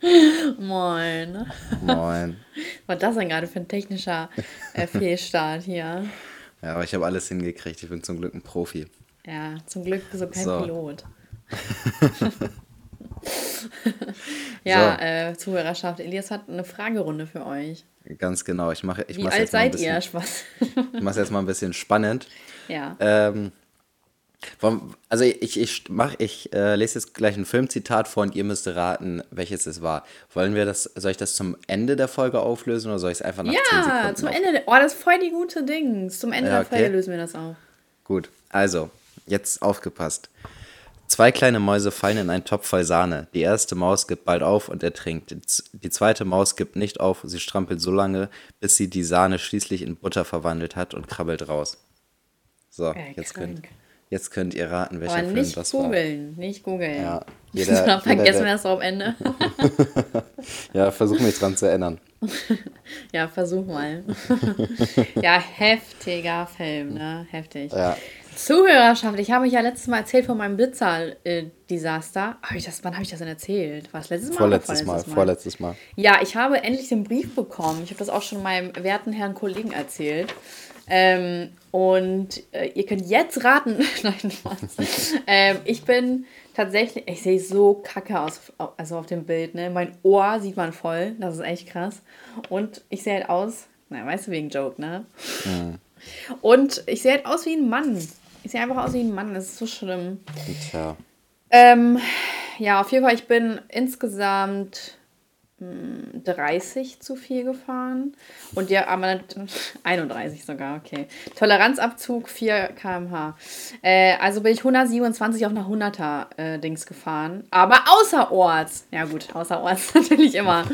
Moin. Moin. Was war das denn gerade für ein technischer äh, Fehlstart hier? Ja, aber ich habe alles hingekriegt. Ich bin zum Glück ein Profi. Ja, zum Glück du kein So. Pilot. ja, So. äh, Zuhörerschaft, Elias hat eine Fragerunde für euch. Ganz genau. Ich mache ich Wie alt jetzt seid bisschen, ihr? Spaß. Ich mache jetzt mal ein bisschen spannend. ja. Ähm, also ich, ich, mach, ich äh, lese jetzt gleich ein Filmzitat vor und ihr müsst raten, welches es war. Wollen wir das, soll ich das zum Ende der Folge auflösen oder soll ich es einfach nach 10 Ja, Sekunden zum Ende. der- Oh, das ist voll die gute Dings. Zum Ende Ja, der Folge okay. lösen wir das auf. Gut, also, jetzt aufgepasst. Zwei kleine Mäuse fallen in einen Topf voll Sahne. Die erste Maus gibt bald auf und ertrinkt. Die zweite Maus gibt nicht auf, sie strampelt so lange, bis sie die Sahne schließlich in Butter verwandelt hat und krabbelt raus. So, Geil, jetzt könnt, jetzt könnt ihr raten, welcher Aber Film nicht das war. googeln, nicht googeln. Ja, Jeder, Dann vergessen wir das am Ende. Ja, versuch mich dran zu erinnern. ja, versuch mal. ja, heftiger Film, ne? Heftig. Ja, Zuhörerschaft, ich habe euch ja letztes Mal erzählt von meinem Blitzer-Desaster. Hab ich das, wann habe ich das denn erzählt? War es letztes Mal vorletztes oder Mal, vorletztes Mal? vorletztes Mal. Ja, ich habe endlich den Brief bekommen. Ich habe das auch schon meinem werten Herrn Kollegen erzählt. Ähm, und äh, ihr könnt jetzt raten. Nein, ähm, ich bin tatsächlich, ich sehe so kacke aus, also auf dem Bild. Ne? Mein Ohr sieht man voll. Das ist echt krass. Und ich sehe halt aus, na, weißt du, wegen Joke, ne? Und ich sehe halt aus wie ein Mann. Ich sehe einfach aus wie ein Mann. Das ist so schlimm. Tja, Ähm, ja, auf jeden Fall, ich bin insgesamt 30 zu viel gefahren. Und ja, aber 31 sogar, okay. Toleranzabzug 4 km/h. Äh, also bin ich 127 auf einer 100er äh, Dings gefahren. Aber außerorts. Ja, gut, außerorts natürlich immer.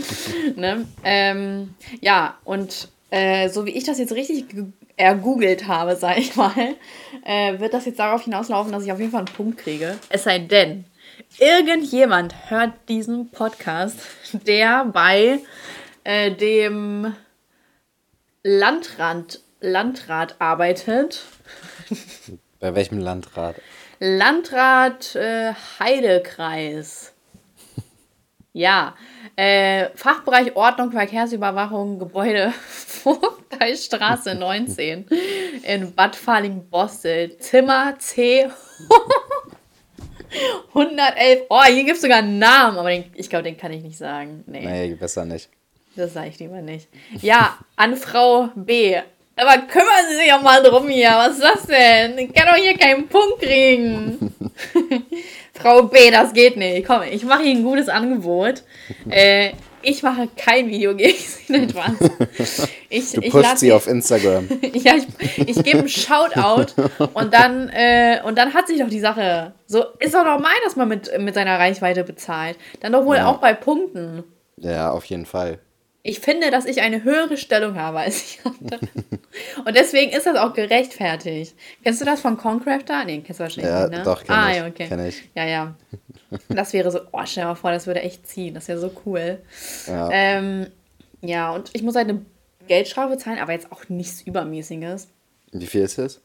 ne? ähm, ja, und äh, so wie ich das jetzt richtig ge- ergoogelt habe, sag ich mal, äh, wird das jetzt darauf hinauslaufen, dass ich auf jeden Fall einen Punkt kriege. Es sei denn, irgendjemand hört diesen Podcast, der bei äh, dem Landrat, Landrat arbeitet. bei welchem Landrat? Landrat äh, Heidekreis. Ja, äh, Fachbereich Ordnung, Verkehrsüberwachung, Gebäude, Vogteistraße 19 in Bad Falling-Bostel, Zimmer C 111. Oh, hier gibt es sogar einen Namen, aber den, ich glaube, den kann ich nicht sagen. Nee. Nee, besser nicht. Das sage ich lieber nicht. Ja, an Frau B. Aber kümmern Sie sich auch mal drum hier. Was ist das denn? Ich kann doch hier keinen Punkt kriegen. Frau B, das geht nicht. Komm, ich mache Ihnen ein gutes Angebot. Äh, ich mache kein Video gegen Sie. Nein, Spaß. Ich, Du pusht sie auf Instagram. ja, ich, ich gebe einen Shoutout und dann, äh, und dann hat sich doch die Sache. So ist doch normal, dass man mit, mit seiner Reichweite bezahlt. Dann doch wohl Ja. auch bei Punkten. Ja, auf jeden Fall. Ich finde, dass ich eine höhere Stellung habe als die anderen. Und deswegen ist das auch gerechtfertigt. Kennst du das von Concrafter? Nee, kennst du wahrscheinlich Ja, nicht, ne? doch, kenn ah, ich, ja, okay. kenn ich. Ja, ja. Das wäre so, oh, stell dir mal vor, das würde echt ziehen. Das wäre so cool. Ja. Ähm, ja, und ich muss halt eine Geldstrafe zahlen, aber jetzt auch nichts Übermäßiges. Wie viel ist es?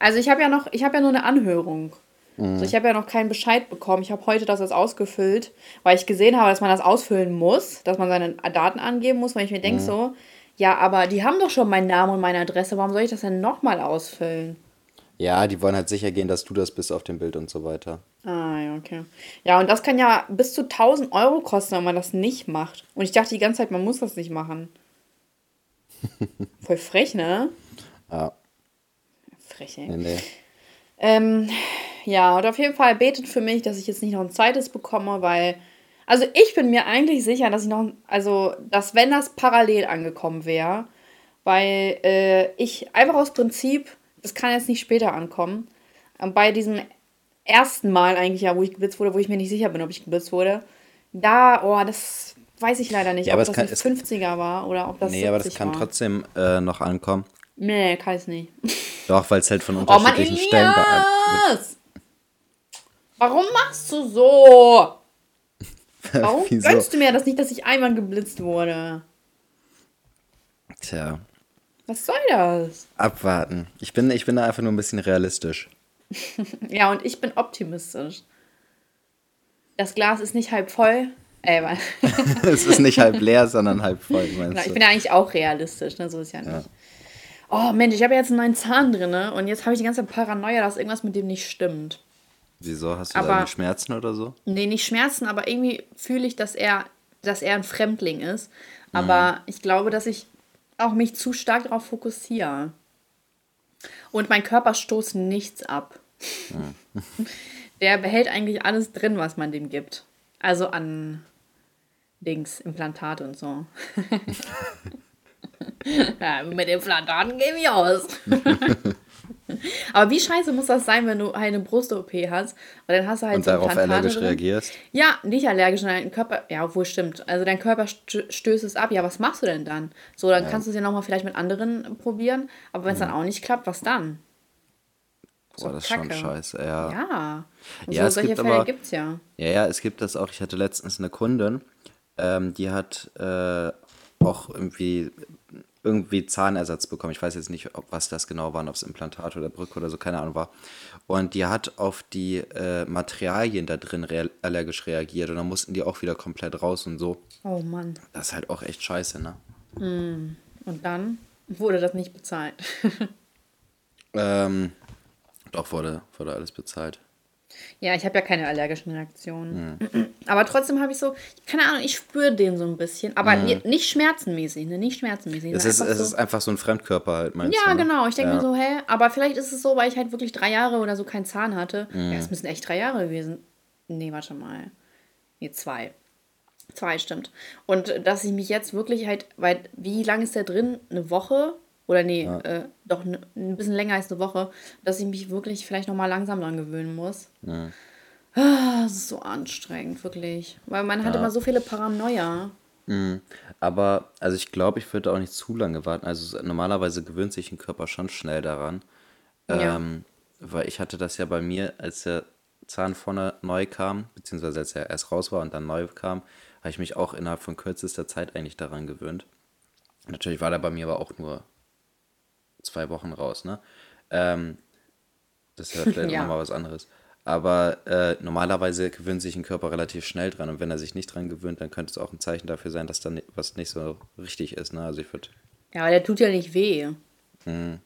Also ich habe ja noch, ich habe ja nur eine Anhörung. Mhm. Also ich habe ja noch keinen Bescheid bekommen. Ich habe heute das jetzt ausgefüllt, weil ich gesehen habe, dass man das ausfüllen muss, dass man seine Daten angeben muss, weil ich mir Mhm. denke so, ja, aber die haben doch schon meinen Namen und meine Adresse, warum soll ich das denn nochmal ausfüllen? Ja, die wollen halt sicher gehen, dass du das bist auf dem Bild und so weiter. Ah, ja, okay. Ja, und das kann ja bis zu 1000 Euro kosten, wenn man das nicht macht. Und ich dachte die ganze Zeit, man muss das nicht machen. Voll frech, ne? Ja, Frech, ey. nee, nee. Ähm, ja, und auf jeden Fall betet für mich, dass ich jetzt nicht noch ein zweites bekomme, weil, also ich bin mir eigentlich sicher, dass ich noch, also, dass wenn das parallel angekommen wäre, weil äh, ich einfach aus Prinzip, das kann jetzt nicht später ankommen, bei diesem ersten Mal eigentlich ja, wo ich geblitzt wurde, wo ich mir nicht sicher bin, ob ich geblitzt wurde, da, oh, das weiß ich leider nicht, Ja, aber ob es das kann- die 50er war oder ob das Nee, 70 aber das kann war. trotzdem äh, noch ankommen. Nee, kann ich nicht. Doch, weil es halt von Oh Mann, unterschiedlichen Stellen beantwortet. Elias! Warum machst du so? Warum Wieso? gönnst du mir das nicht, dass ich einmal geblitzt wurde? Tja, Was soll das? abwarten. Ich bin, ich bin da einfach nur ein bisschen realistisch. Ja, und ich bin optimistisch. Das Glas ist nicht halb voll, Ey, Mann. es ist nicht halb leer, sondern halb voll, meinst Genau, ich du? bin ja eigentlich auch realistisch, ne? So ist ja nicht. Ja. Oh Mensch, ich habe ja jetzt einen neuen Zahn drin ne? und jetzt habe ich die ganze Paranoia, dass irgendwas mit dem nicht stimmt. Wieso? Hast du Aber- da irgendwie Schmerzen oder so? Nee, nicht Schmerzen, aber irgendwie fühle ich, dass er, dass er ein Fremdling ist. Aber Mhm. ich glaube, dass ich auch mich zu stark darauf fokussiere. Und mein Körper stoßt nichts ab. Mhm. Der behält eigentlich alles drin, was man dem gibt. Also an Dings, Implantate und so. ja, mit Implantaten gebe ich aus. Aber wie scheiße muss das sein, wenn du eine Brust-OP hast? Weil dann hast du halt Und so darauf Implantate allergisch drin. reagierst? Ja, nicht allergisch, sondern dein Körper, ja, obwohl stimmt. Also dein Körper stö- stößt es ab. Ja, was machst du denn dann? So, dann kannst du es ja nochmal vielleicht mit anderen probieren. Aber wenn es dann auch nicht klappt, was dann? Boah, das ist schon scheiße, ja. Ja. Und Ja, so es solche gibt Fälle aber- gibt es ja. Ja, ja, es gibt das auch. Ich hatte letztens eine Kundin, ähm, die hat äh, auch irgendwie, irgendwie Zahnersatz bekommen. Ich weiß jetzt nicht, ob was das genau war, ob es Implantat oder Brücke oder so, keine Ahnung war. Und die hat auf die äh, Materialien da drin rea allergisch reagiert und dann mussten die auch wieder komplett raus und so. Oh Mann. Das ist halt auch echt scheiße, ne? Und dann wurde das nicht bezahlt. Ähm, doch, wurde, wurde alles bezahlt. Ja, ich habe ja keine allergischen Reaktionen. Hm. Aber trotzdem habe ich so, keine Ahnung, ich spüre den so ein bisschen. Aber ni- nicht schmerzenmäßig, ne? Nicht schmerzenmäßig. Hm. Es ist, Einfach es so- ist einfach so ein Fremdkörper halt, meinst Ja, du? ne? genau. Ich denke Ja. mir so, hä? Aber vielleicht ist es so, weil ich halt wirklich drei Jahre oder so keinen Zahn hatte. Mhm. Ja, es müssen echt drei Jahre gewesen. Nee, warte mal. Nee, zwei. Zwei, stimmt. Und dass ich mich jetzt wirklich halt, weil, wie lange ist der drin? Eine Woche? Oder nee, äh, doch ein bisschen länger als eine Woche, dass ich mich wirklich vielleicht nochmal langsam dran gewöhnen muss. Ah, Das ist so anstrengend, wirklich. Weil man hat immer so viele Paranoia. Mhm. Aber, also ich glaube, ich würde auch nicht zu lange warten. Also normalerweise gewöhnt sich ein Körper schon schnell daran. Ja. Ähm, weil ich hatte das ja bei mir, als der Zahn vorne neu kam, beziehungsweise als er erst raus war und dann neu kam, habe ich mich auch innerhalb von kürzester Zeit eigentlich daran gewöhnt. Natürlich war der bei mir aber auch nur zwei Wochen raus, ne? Ähm, das ist ja vielleicht Ja. auch nochmal was anderes. Aber äh, normalerweise gewöhnt sich ein Körper relativ schnell dran und wenn er sich nicht dran gewöhnt, dann könnte es auch ein Zeichen dafür sein, dass da ni- was nicht so richtig ist. Ne? Also ich würde, Ja, aber der tut ja nicht weh. Mhm.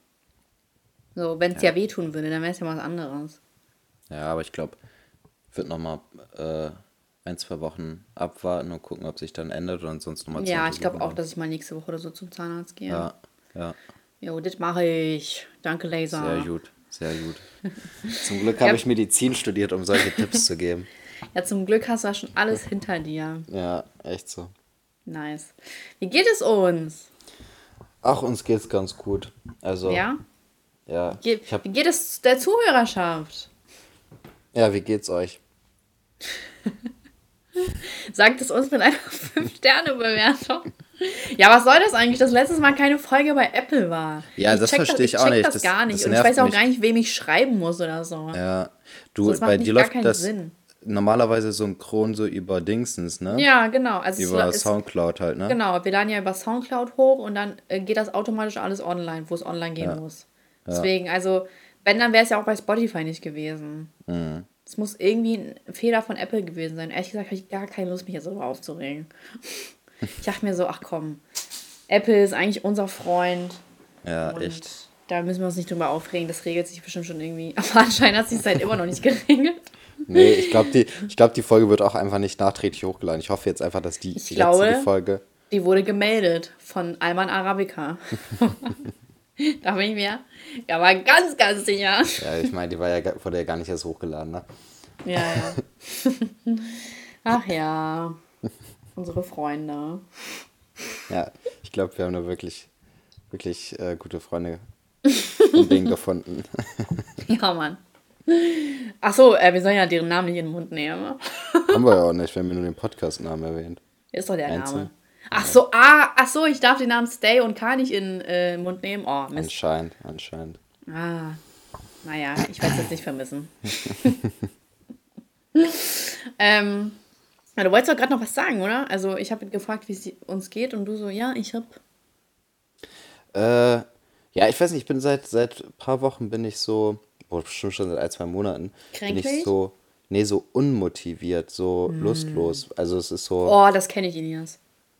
So, wenn es ja. wehtun würde, dann wäre es ja was anderes. ja, aber ich glaube, ich würde nochmal äh, ein, zwei Wochen abwarten und gucken, ob sich dann ändert und sonst nochmal Ja, ich glaube auch, dass ich mal nächste Woche oder so zum Zahnarzt gehe. Ja, ja, Jo, das mache ich. Danke, Laser. sehr gut, sehr gut. Zum Glück habe Ja. ich Medizin studiert, um solche Tipps zu geben. Ja, zum Glück hast du ja schon alles hinter dir. Ja, echt so. Nice. Wie geht es uns? Ach, uns geht's ganz gut. Also, Ja? ja. Ge Ich hab, Wie geht es der Zuhörerschaft? ja, wie geht's euch? Sagt es uns mit einer 5-Sterne-Bewertung. Ja, was soll das eigentlich, dass letztes Mal keine Folge bei Apple war? Ja, das check verstehe ich auch nicht. das Das- gar nicht. das Und ich weiß auch mich. gar nicht, wem ich schreiben muss oder so. Ja, du, Das macht bei dir läuft keinen das Sinn. normalerweise synchron so über Dingsens, ne? Ja, genau. Also es Über ist, Soundcloud halt, ne? Genau, wir laden ja über Soundcloud hoch und dann äh, geht das automatisch alles online, wo es online gehen muss. Deswegen, also, wenn, dann wäre es ja auch bei Spotify nicht gewesen. Mhm. Es muss irgendwie ein Fehler von Apple gewesen sein. Ehrlich gesagt habe ich gar keine Lust, mich jetzt darüber aufzuregen. Ich dachte mir so, ach komm, Apple ist eigentlich unser Freund. Ja, Und echt. da müssen wir uns nicht drüber aufregen. Das regelt sich bestimmt schon irgendwie. Aber anscheinend hat sich seit immer noch nicht geregelt. Nee, ich glaube, die, ich glaub, die Folge wird auch einfach nicht nachträglich hochgeladen. Ich hoffe jetzt einfach, dass die Ich jetzige glaube- Folge. Die wurde gemeldet von Alman Arabica. da bin ich mir ja aber ganz, ganz sicher. Ja, ich meine, die war ja, wurde ja gar nicht erst hochgeladen, ne? Ja, ja. Ach ja. Unsere Freunde. Ja, ich glaube, wir haben da wirklich, wirklich äh, gute Freunde und Ding gefunden. Ja, Mann. Ach so, äh, wir sollen ja deren Namen nicht in den Mund nehmen. haben wir ja auch nicht, wir haben ja nur den Podcast-Namen erwähnt. Ist doch der Einzeln. Name. Ach so, ah, ach so, ich darf den Namen Stay und K nicht in äh, den Mund nehmen. Oh, Mist. Anscheinend, anscheinend. Ah, naja, ich werde es jetzt nicht vermissen. ähm, ja, du wolltest doch gerade noch was sagen, oder? Also ich habe gefragt, wie es uns geht und du so, ja, ich hab. Äh, ja, ich weiß nicht, ich bin seit seit ein paar Wochen bin ich so, oh, bestimmt schon seit ein, zwei Monaten, bin Kränklich? ich so, nee, so unmotiviert, so lustlos. Also es ist so. Oh, das kenne ich, Elias.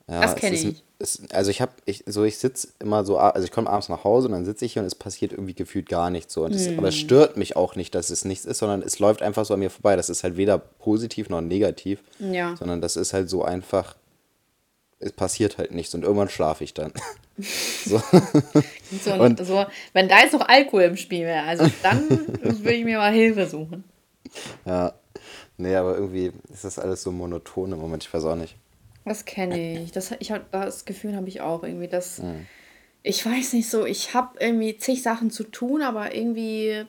Ja, das kenne ich. Es, also ich habe, ich, so ich sitze immer so, also ich komme abends nach Hause und dann sitze ich hier und es passiert irgendwie gefühlt gar nichts so. Und es, Hm. aber es stört mich auch nicht, dass es nichts ist, sondern es läuft einfach so an mir vorbei. Das ist halt weder positiv noch negativ, Ja. sondern das ist halt so einfach, es passiert halt nichts und irgendwann schlafe ich dann. so. So, Und- so, wenn da jetzt noch Alkohol im Spiel wäre, also dann würde ich mir mal Hilfe suchen. Ja. Nee, aber irgendwie ist das alles so monoton im Moment, ich weiß auch nicht. Das kenne ich. Das, ich hab, das Gefühl habe ich auch irgendwie, dass Mhm. ich weiß nicht so, ich habe irgendwie zig Sachen zu tun, aber irgendwie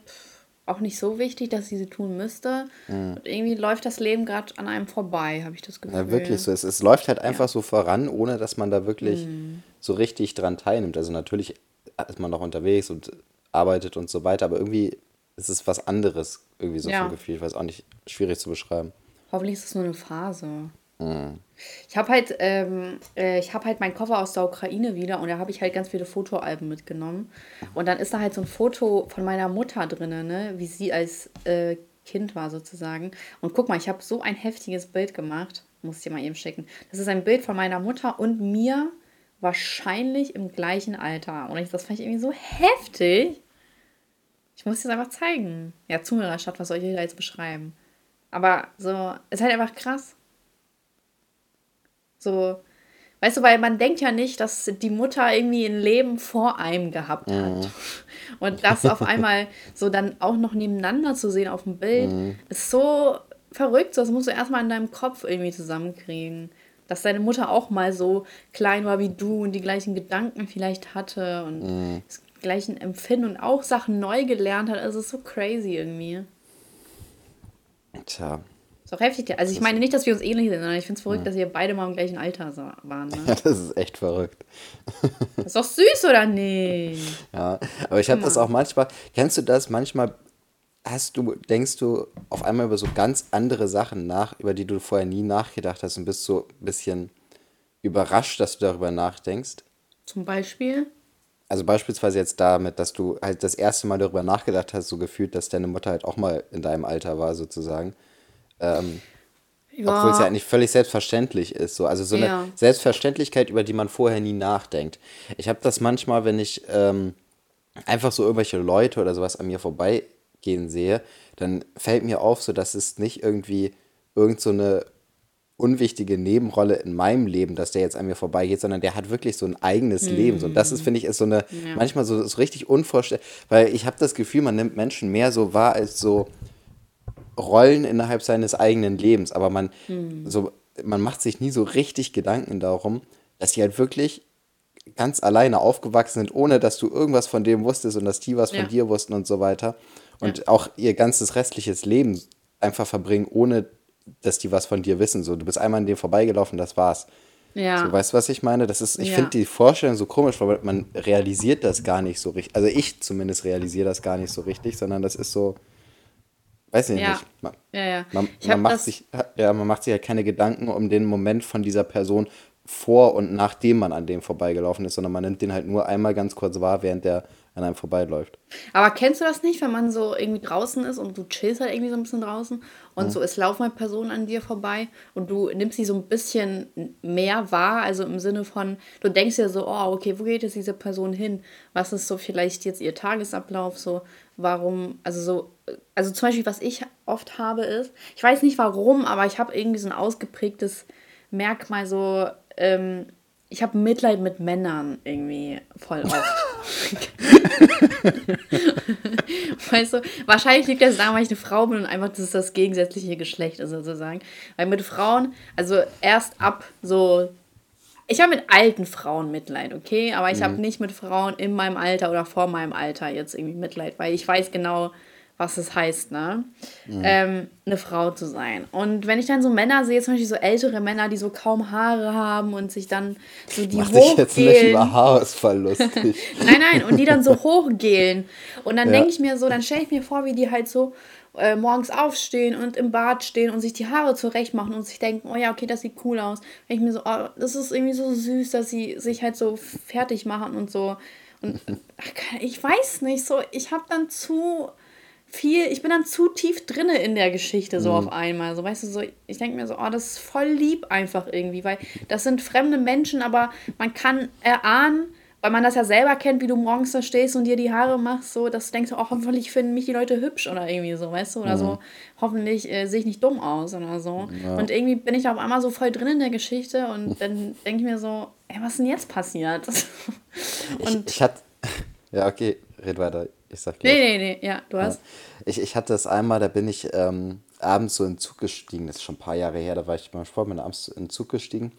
auch nicht so wichtig, dass ich sie tun müsste. Und irgendwie läuft das Leben gerade an einem vorbei, habe ich das Gefühl. Mhm. Ja, wirklich so. Es, es läuft halt einfach so voran, ohne dass man da wirklich Mhm. so richtig dran teilnimmt. Also natürlich ist man noch unterwegs und arbeitet und so weiter, aber irgendwie ist es was anderes, irgendwie so Ja. vom Gefühl. Ich weiß auch nicht, schwierig zu beschreiben. Hoffentlich ist es nur eine Phase. Ich habe halt, ähm, äh, halt meinen Koffer aus der Ukraine wieder und da habe ich halt ganz viele Fotoalben mitgenommen. Und dann ist da halt so ein Foto von meiner Mutter drin, ne? wie sie als äh, Kind war sozusagen. Und guck mal, ich habe so ein heftiges Bild gemacht. Muss ich dir mal eben schicken. Das ist ein Bild von meiner Mutter und mir wahrscheinlich im gleichen Alter. Und ich, das fand ich irgendwie so heftig. Ich muss dir das einfach zeigen. Ja, Zuhörerschaft, was soll ich da jetzt beschreiben? Aber so, ist halt einfach krass. So, weißt du, weil man denkt ja nicht, dass die Mutter irgendwie ein Leben vor einem gehabt hat. Und das auf einmal so dann auch noch nebeneinander zu sehen auf dem Bild, ist so verrückt. So, Das musst du erstmal in deinem Kopf irgendwie zusammenkriegen. Dass deine Mutter auch mal so klein war wie du und die gleichen Gedanken vielleicht hatte und das gleichen Empfinden und auch Sachen neu gelernt hat. Also ist so crazy irgendwie. Tja, Ist auch heftig. Also ich meine nicht, dass wir uns ähnlich sind, sondern ich finde es verrückt, dass wir beide mal im gleichen Alter waren. Ne? das ist echt verrückt. Das ist doch süß, oder nicht? Ja, aber ich habe das auch manchmal, kennst du das? Manchmal hast du, denkst du auf einmal über so ganz andere Sachen nach, über die du vorher nie nachgedacht hast und bist so ein bisschen überrascht, dass du darüber nachdenkst. Zum Beispiel? Also beispielsweise jetzt damit, dass du halt das erste Mal darüber nachgedacht hast, so gefühlt, dass deine Mutter halt auch mal in deinem Alter war, sozusagen. Obwohl es ja eigentlich völlig selbstverständlich ist. So. Also so eine Ja. Selbstverständlichkeit, über die man vorher nie nachdenkt. Ich habe das manchmal, wenn ich ähm, einfach so irgendwelche Leute oder sowas an mir vorbeigehen sehe, dann fällt mir auf, so dass es nicht irgendwie irgend so eine unwichtige Nebenrolle in meinem Leben, dass der jetzt an mir vorbeigeht, sondern der hat wirklich so ein eigenes Leben. So, und das ist, finde ich, ist so eine, manchmal so, so richtig unvorstellbar, weil ich habe das Gefühl, man nimmt Menschen mehr so wahr als so Rollen innerhalb seines eigenen Lebens, aber man, so, man macht sich nie so richtig Gedanken darum, dass sie halt wirklich ganz alleine aufgewachsen sind, ohne dass du irgendwas von dem wusstest und dass die was Ja. von dir wussten und so weiter. Und auch ihr ganzes restliches Leben einfach verbringen, ohne dass die was von dir wissen. So, du bist einmal an dem vorbeigelaufen, das war's. Ja. So, weißt du, was ich meine? Das ist, ich Ja. finde die Vorstellung so komisch, weil man realisiert das gar nicht so richtig. Also ich zumindest realisiere das gar nicht so richtig, sondern das ist so, weiß ich Ja. nicht. Man, ja, ja. man, man macht sich, ja, man macht sich halt keine Gedanken um den Moment von dieser Person vor und nachdem man an dem vorbeigelaufen ist, sondern man nimmt den halt nur einmal ganz kurz wahr, während der an einem vorbeiläuft. Aber kennst du das nicht, wenn man so irgendwie draußen ist und du chillst halt irgendwie so ein bisschen draußen und so es laufen halt Personen an dir vorbei und du nimmst sie so ein bisschen mehr wahr, also im Sinne von, du denkst dir so, oh, okay, wo geht jetzt diese Person hin? Was ist so vielleicht jetzt ihr Tagesablauf? So, warum, also so, also zum Beispiel, was ich oft habe ist, ich weiß nicht warum, aber ich habe irgendwie so ein ausgeprägtes Merkmal, so, ähm, ich habe Mitleid mit Männern irgendwie voll oft. weißt du, wahrscheinlich liegt das daran, weil ich eine Frau bin und einfach das ist das gegensätzliche Geschlecht ist sozusagen. Weil mit Frauen, also erst ab so, ich habe mit alten Frauen Mitleid, okay, aber ich habe nicht mit Frauen in meinem Alter oder vor meinem Alter jetzt irgendwie Mitleid, weil ich weiß genau, was es heißt, ne? Ähm, eine Frau zu sein. Und wenn ich dann so Männer sehe, zum Beispiel so ältere Männer, die so kaum Haare haben und sich dann so die Mach dich jetzt nicht über Haarausfall lustig. Nein, nein, und die dann so hochgelen. Und dann Ja. denke ich mir so, dann stelle ich mir vor, wie die halt so äh, morgens aufstehen und im Bad stehen und sich die Haare zurecht machen und sich denken, oh ja, okay, das sieht cool aus. Wenn ich mir so, oh, das ist irgendwie so süß, dass sie sich halt so fertig machen und so. Und ach, ich weiß nicht, so, ich habe dann zu viel, ich bin dann zu tief drinne in der Geschichte so Mhm. auf einmal. So, weißt du, so, ich denke mir so, oh, das ist voll lieb einfach irgendwie, weil das sind fremde Menschen, aber man kann erahnen, weil man das ja selber kennt, wie du morgens da stehst und dir die Haare machst, so, dass du denkst, oh, hoffentlich finden mich die Leute hübsch oder irgendwie so, weißt du, oder so, hoffentlich äh, sehe ich nicht dumm aus oder so. Mhm. Ja. Und irgendwie bin ich da auf einmal so voll drin in der Geschichte und dann denke ich mir so, ey, was ist denn jetzt passiert? Ich, ich hatte. Ja, okay, red weiter. Ich sag gleich. Nee, nee, nee, ja, du hast. Ich, ich hatte es einmal, da bin ich ähm, abends so in den Zug gestiegen, das ist schon ein paar Jahre her, da war ich beim Sport, bin abends in den Zug gestiegen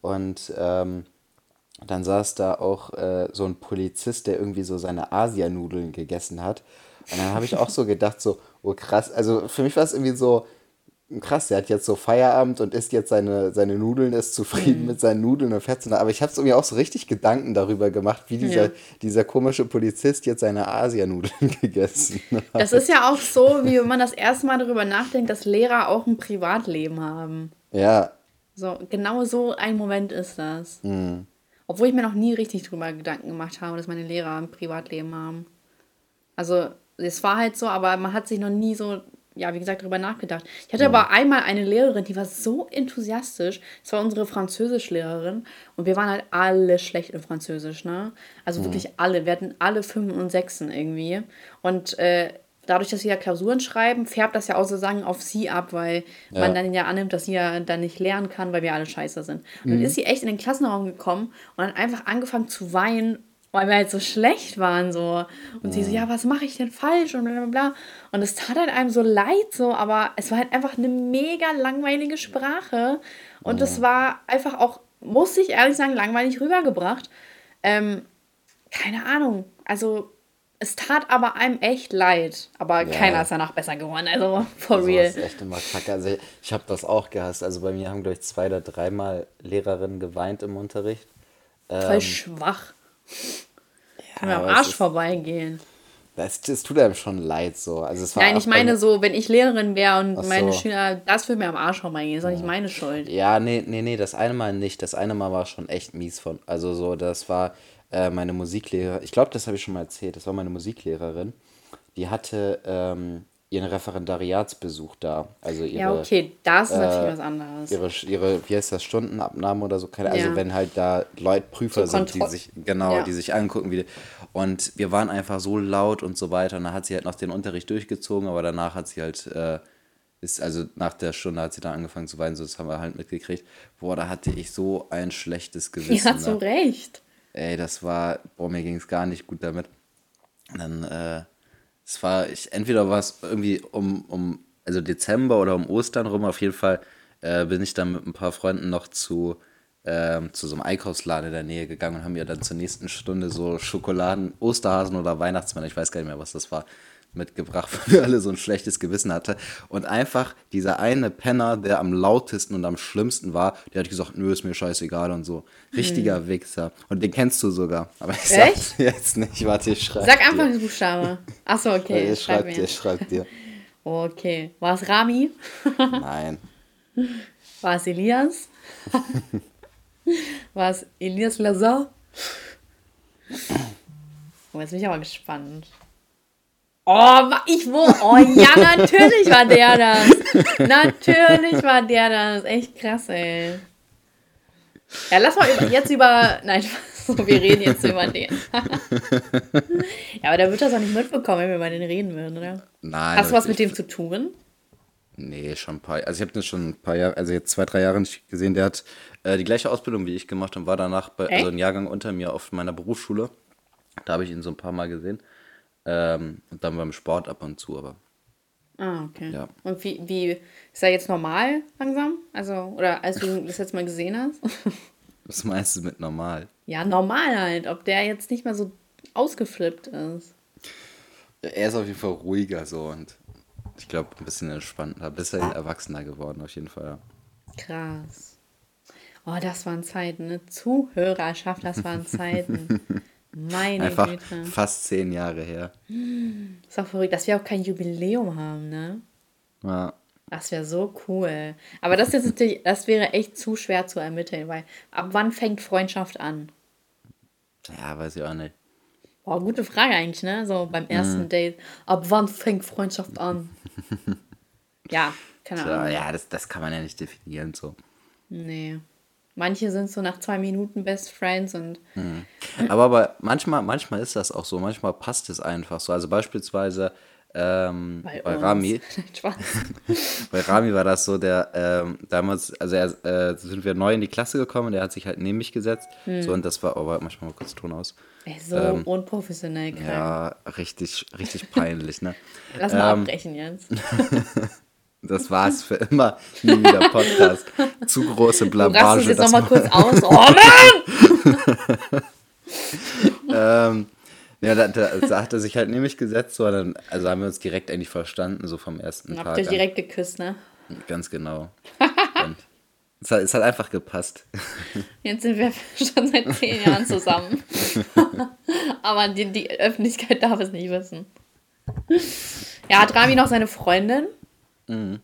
und ähm, dann saß da auch äh, so ein Polizist, der irgendwie so seine Asianudeln gegessen hat. Und dann habe ich auch so gedacht, so, oh krass, also für mich war es irgendwie so, krass, der hat jetzt so Feierabend und isst jetzt seine, seine Nudeln, ist zufrieden mit seinen Nudeln und fährt zu Aber ich habe es irgendwie auch so richtig Gedanken darüber gemacht, wie dieser, Ja. dieser komische Polizist jetzt seine Asianudeln gegessen hat. Das ist ja auch so, wie wenn man das erste Mal darüber nachdenkt, dass Lehrer auch ein Privatleben haben. Ja, So, genau so ein Moment ist das. Mhm. Obwohl ich mir noch nie richtig drüber Gedanken gemacht habe, dass meine Lehrer ein Privatleben haben. Also, es war halt so, aber man hat sich noch nie so, ja, wie gesagt, darüber nachgedacht. Ich hatte aber einmal eine Lehrerin, die war so enthusiastisch. Das war unsere Französischlehrerin. Und wir waren halt alle schlecht in Französisch, ne? Also wirklich alle. Wir hatten alle Fünfen und Sechsen irgendwie. Und äh, dadurch, dass wir ja Klausuren schreiben, färbt das ja auch sozusagen auf sie ab, weil Ja. man dann ja annimmt, dass sie ja dann nicht lernen kann, weil wir alle scheiße sind. Und dann ist sie echt in den Klassenraum gekommen und dann einfach angefangen zu weinen, weil wir halt so schlecht waren so. Und sie so, ja, was mache ich denn falsch und bla bla bla. Und es tat halt einem so leid so, aber es war halt einfach eine mega langweilige Sprache. Und es war einfach auch, muss ich ehrlich sagen, langweilig rübergebracht. Ähm, keine Ahnung. Also, es tat aber einem echt leid. Aber Ja. keiner ist danach besser geworden. Also, for Also real. Das ist echt immer kacke. Also ich, ich habe das auch gehasst. Also bei mir haben, glaube ich, zwei oder dreimal Lehrerinnen geweint im Unterricht. Voll Ähm, schwach. Kann mir am Arsch ist- vorbeigehen. Das, das tut einem schon leid so. Also es war Nein, auch ich meine so, wenn ich Lehrerin wäre und Ach meine so. Schüler, das würde mir am Arsch vorbeigehen. Ist doch nicht meine Schuld. Ja, nee, nee, nee, das eine Mal nicht. Das eine Mal war schon echt mies von. Also so, das war äh, meine Musiklehrerin. Ich glaube, das habe ich schon mal erzählt. Das war meine Musiklehrerin. Die hatte ähm, ihren Referendariatsbesuch da. Also ihre, Ja, okay, das ist äh, natürlich was anderes. ihre, ihre, wie heißt das, Stundenabnahme oder so. Keine, Also Ja. wenn halt da Leute, Prüfer So sind, die sich, genau, Ja. die sich angucken. Wie, und wir waren einfach so laut und so weiter. Und dann hat sie halt noch den Unterricht durchgezogen, aber danach hat sie halt, äh, ist, also nach der Stunde hat sie dann angefangen zu weinen, so das haben wir halt mitgekriegt. Boah, da hatte ich so ein schlechtes Gewissen. Ja, zu ne? Recht. Ey, das war, boah, mir ging es gar nicht gut damit. Und dann, äh, es war, ich, entweder war es irgendwie um, um, also Dezember oder um Ostern rum, auf jeden Fall äh, bin ich dann mit ein paar Freunden noch zu, ähm, zu so einem Einkaufsladen in der Nähe gegangen und haben mir dann zur nächsten Stunde so Schokoladen, Osterhasen oder Weihnachtsmänner, ich weiß gar nicht mehr, was das war, mitgebracht, weil wir alle so ein schlechtes Gewissen hatte. Und einfach dieser eine Penner, der am lautesten und am schlimmsten war, der hat gesagt, nö, ist mir scheißegal und so. Richtiger Wichser. Und den kennst du sogar. Aber ich Echt? sag's jetzt nicht. Warte, ich schreib Sag einfach den Buchstabe. Achso, okay. Ich schreib schreib dir, ich schreib dir. Okay. War es Rami? Nein. War es Elias? War es Elias Lazar? Oh, jetzt bin ich aber gespannt. Oh, ich wo? Oh ja, natürlich war der das. Natürlich war der das. Echt krass, ey. Ja, lass mal über, jetzt über. Nein, so, wir reden jetzt über den. ja, aber der wird das auch nicht mitbekommen, wenn wir über den reden würden, oder? Nein. Hast du was mit dem zu tun? Nee, schon ein paar. Also ich habe den schon ein paar Jahre, also jetzt zwei, drei Jahre nicht gesehen. Der hat äh, die gleiche Ausbildung wie ich gemacht und war danach bei, Echt? also ein Jahrgang unter mir auf meiner Berufsschule. Da habe ich ihn so ein paar Mal gesehen. Ähm, und dann beim Sport ab und zu, aber Ah, okay. Ja. Und wie, wie ist er jetzt normal langsam? Also, oder als du das jetzt mal gesehen hast? was meinst du mit normal? ja, normal halt. Ob der jetzt nicht mehr so ausgeflippt ist. Er ist auf jeden Fall ruhiger so und ich glaube ein bisschen entspannter, ein bisschen erwachsener geworden auf jeden Fall. Krass. Oh, das waren Zeiten, ne? Zuhörerschaft, das waren Zeiten. Meine Einfach Güte. fast zehn Jahre her. Ist auch verrückt, dass wir auch kein Jubiläum haben, ne? Ja. Das wäre so cool. Aber das ist natürlich, das wäre echt zu schwer zu ermitteln, weil ab wann fängt Freundschaft an? ja, weiß ich auch nicht. Oh, gute Frage eigentlich, ne? So beim ersten Mhm. Date. Ab wann fängt Freundschaft an? ja, keine Ahnung. ja das, das kann man ja nicht definieren so. Nee. Manche sind so nach zwei Minuten Best Friends und Aber, aber manchmal, manchmal ist das auch so, manchmal passt es einfach so. Also beispielsweise ähm, bei, uns. Rami, bei Rami war das so, der ähm, damals, also er, äh, sind wir neu in die Klasse gekommen, der hat sich halt neben mich gesetzt. Hm. So und das war, aber manchmal mal kurz Ton aus. Ey, so unprofessionell krank. Ähm, Ja, richtig, richtig peinlich, ne? Lass mal Ähm, abbrechen jetzt. Das war's für immer. Nie wieder Podcast. Zu große Blamage. rast es jetzt nochmal kurz aus. Oh Mann! ähm, ja, da, da, hat er sich halt nämlich gesetzt, so, dann, also haben wir uns direkt eigentlich verstanden, so vom ersten Habt Tag. euch an. direkt geküsst, ne? Ganz genau. Und es, hat, es hat einfach gepasst. Jetzt sind wir schon seit zehn Jahren zusammen. Aber die, die Öffentlichkeit darf es nicht wissen. Ja, hat Rami noch seine Freundin? Mhm.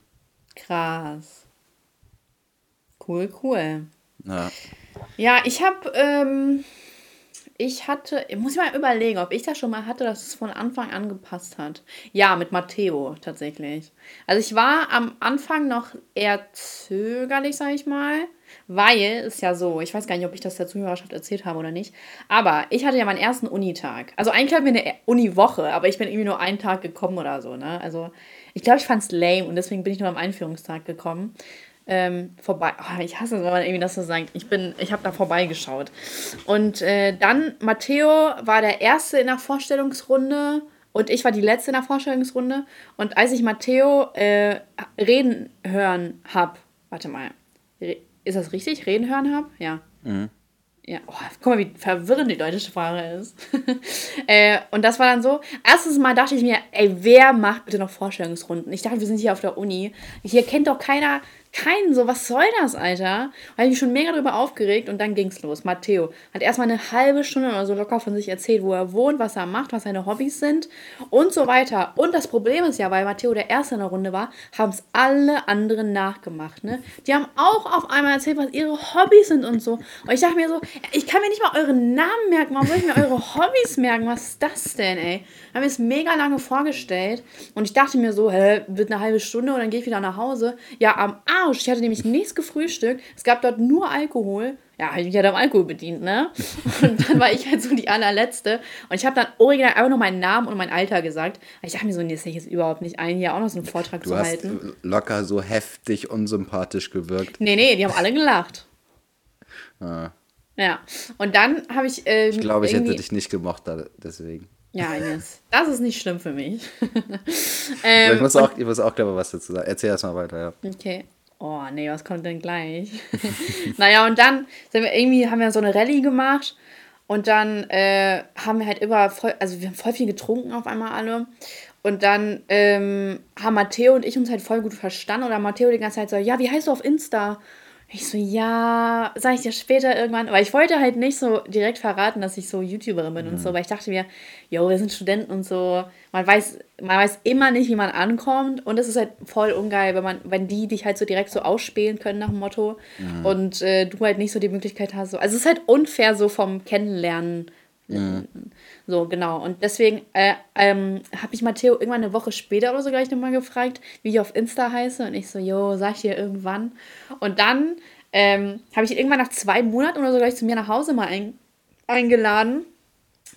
Krass. Cool, cool. Ja. Ja, ich habe, ähm, ich hatte, ich muss mal überlegen, ob ich das schon mal hatte, dass es von Anfang an gepasst hat. Ja, mit Matteo tatsächlich. Also ich war am Anfang noch eher zögerlich, sag ich mal, weil es ja so, ich weiß gar nicht, ob ich das der Zuhörerschaft erzählt habe oder nicht, aber ich hatte ja meinen ersten Unitag. Also eigentlich hatten wir eine Uniwoche, aber ich bin irgendwie nur einen Tag gekommen oder so, ne? Also ich glaube, ich fand es lame und deswegen bin ich nur am Einführungstag gekommen ähm, vorbei. Oh, ich hasse es, wenn man irgendwie das so sagt. Ich bin, ich habe da vorbeigeschaut. Und äh, dann Matteo war der erste in der Vorstellungsrunde und ich war die letzte in der Vorstellungsrunde. Und als ich Matteo äh, reden hören hab, warte mal, ist das richtig? Reden hören hab? Ja. Ja, oh, guck mal, wie verwirrend die deutsche Sprache ist. äh, und das war dann so, erstes Mal dachte ich mir, ey, wer macht bitte noch Vorstellungsrunden? Ich dachte, wir sind hier auf der Uni. Hier kennt doch keiner keinen so, was soll das, Alter? Da habe ich mich schon mega drüber aufgeregt und dann ging's los. Matteo hat erstmal eine halbe Stunde oder so locker von sich erzählt, wo er wohnt, was er macht, was seine Hobbys sind und so weiter. Und das Problem ist ja, weil Matteo der Erste in der Runde war, haben es alle anderen nachgemacht, ne? Die haben auch auf einmal erzählt, was ihre Hobbys sind und so. Und ich dachte mir so, ich kann mir nicht mal eure Namen merken, warum soll ich mir eure Hobbys merken? Was ist das denn, ey? Haben mir es mega lange vorgestellt und ich dachte mir so, hä, wird eine halbe Stunde und dann gehe ich wieder nach Hause. Ja, am Arsch. Ich hatte nämlich nichts gefrühstückt. Es gab dort nur Alkohol. Ja, ich mich halt am Alkohol bedient, ne? Und dann war ich halt so die allerletzte. Und ich habe dann original einfach nur meinen Namen und mein Alter gesagt. Ich dachte mir so, nee, das sehe ich jetzt überhaupt nicht ein, hier auch noch so einen Vortrag Du zu hast halten. locker so heftig unsympathisch gewirkt. Nee, nee, die haben alle gelacht. Ah. Ja. Und dann habe ich. Ähm, Ich glaube, ich hätte dich nicht gemocht, deswegen. Ja, Ines, das ist nicht schlimm für mich. Ähm, ich, muss auch, ich muss auch, glaube ich, was dazu sagen. Erzähl erst mal weiter, ja. Okay. Oh, nee, was kommt denn gleich? naja, und dann sind wir irgendwie, haben wir so eine Rallye gemacht und dann äh, haben wir halt immer voll, also wir haben voll viel getrunken auf einmal alle. Und dann ähm, haben Matteo und ich uns halt voll gut verstanden. Oder Matteo die ganze Zeit so, ja, wie heißt du auf Insta? Ich so, ja, sag ich dir später irgendwann. Weil ich wollte halt nicht so direkt verraten, dass ich so YouTuberin bin und so, weil ich dachte mir, jo, wir sind Studenten und so. Man weiß, man weiß immer nicht, wie man ankommt. Und es ist halt voll ungeil, wenn man, wenn die dich halt so direkt so ausspähen können nach dem Motto. Und äh, du halt nicht so die Möglichkeit hast. So. Also es ist halt unfair so vom Kennenlernen. So, genau. Und deswegen äh, ähm, habe ich Matteo irgendwann eine Woche später oder so gleich nochmal gefragt, wie ich auf Insta heiße. Und ich so, jo, sag ich dir irgendwann. Und dann ähm, habe ich ihn irgendwann nach zwei Monaten oder so gleich zu mir nach Hause mal ein, eingeladen.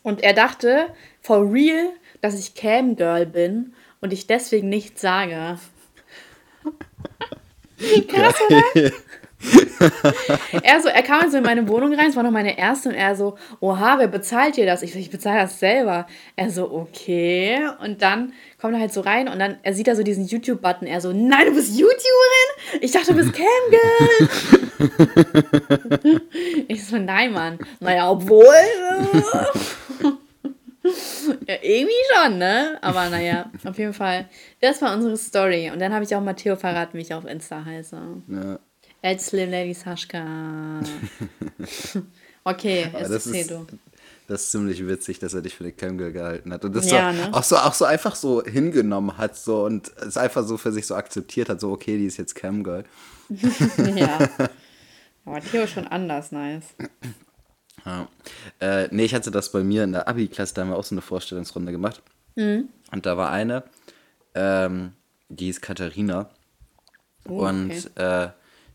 Und er dachte, for real, dass ich Cam Girl bin und ich deswegen nichts sage. Krass, oder? er so, er kam so in meine Wohnung rein, es war noch meine erste und er so, oha, wer bezahlt dir das? Ich so, ich bezahle das selber. Er so, okay. Und dann kommt er halt so rein und dann, er sieht da so diesen YouTube-Button. Er so, nein, du bist YouTuberin? Ich dachte, du bist Camgirl. ich so, nein, Mann. Naja, obwohl. äh, ja, irgendwie schon, ne? Aber naja, auf jeden Fall. Das war unsere Story. Und dann habe ich auch Matteo verraten, wie ich auf Insta heiße. ja. At Slim Lady Sascha. Okay, erzähl ist, du. das ist ziemlich witzig, dass er dich für eine Camgirl gehalten hat. Und das Ja, so, ne? auch, so, auch so einfach so hingenommen hat so und es einfach so für sich so akzeptiert hat, so okay, die ist jetzt Camgirl. ja. Aber Theo ist schon anders nice. Ja. Äh, nee, ich hatte das bei mir in der Abi-Klasse, da haben wir auch so eine Vorstellungsrunde gemacht. Mhm. Und da war eine, ähm, die hieß Katharina. Oh, und okay. äh,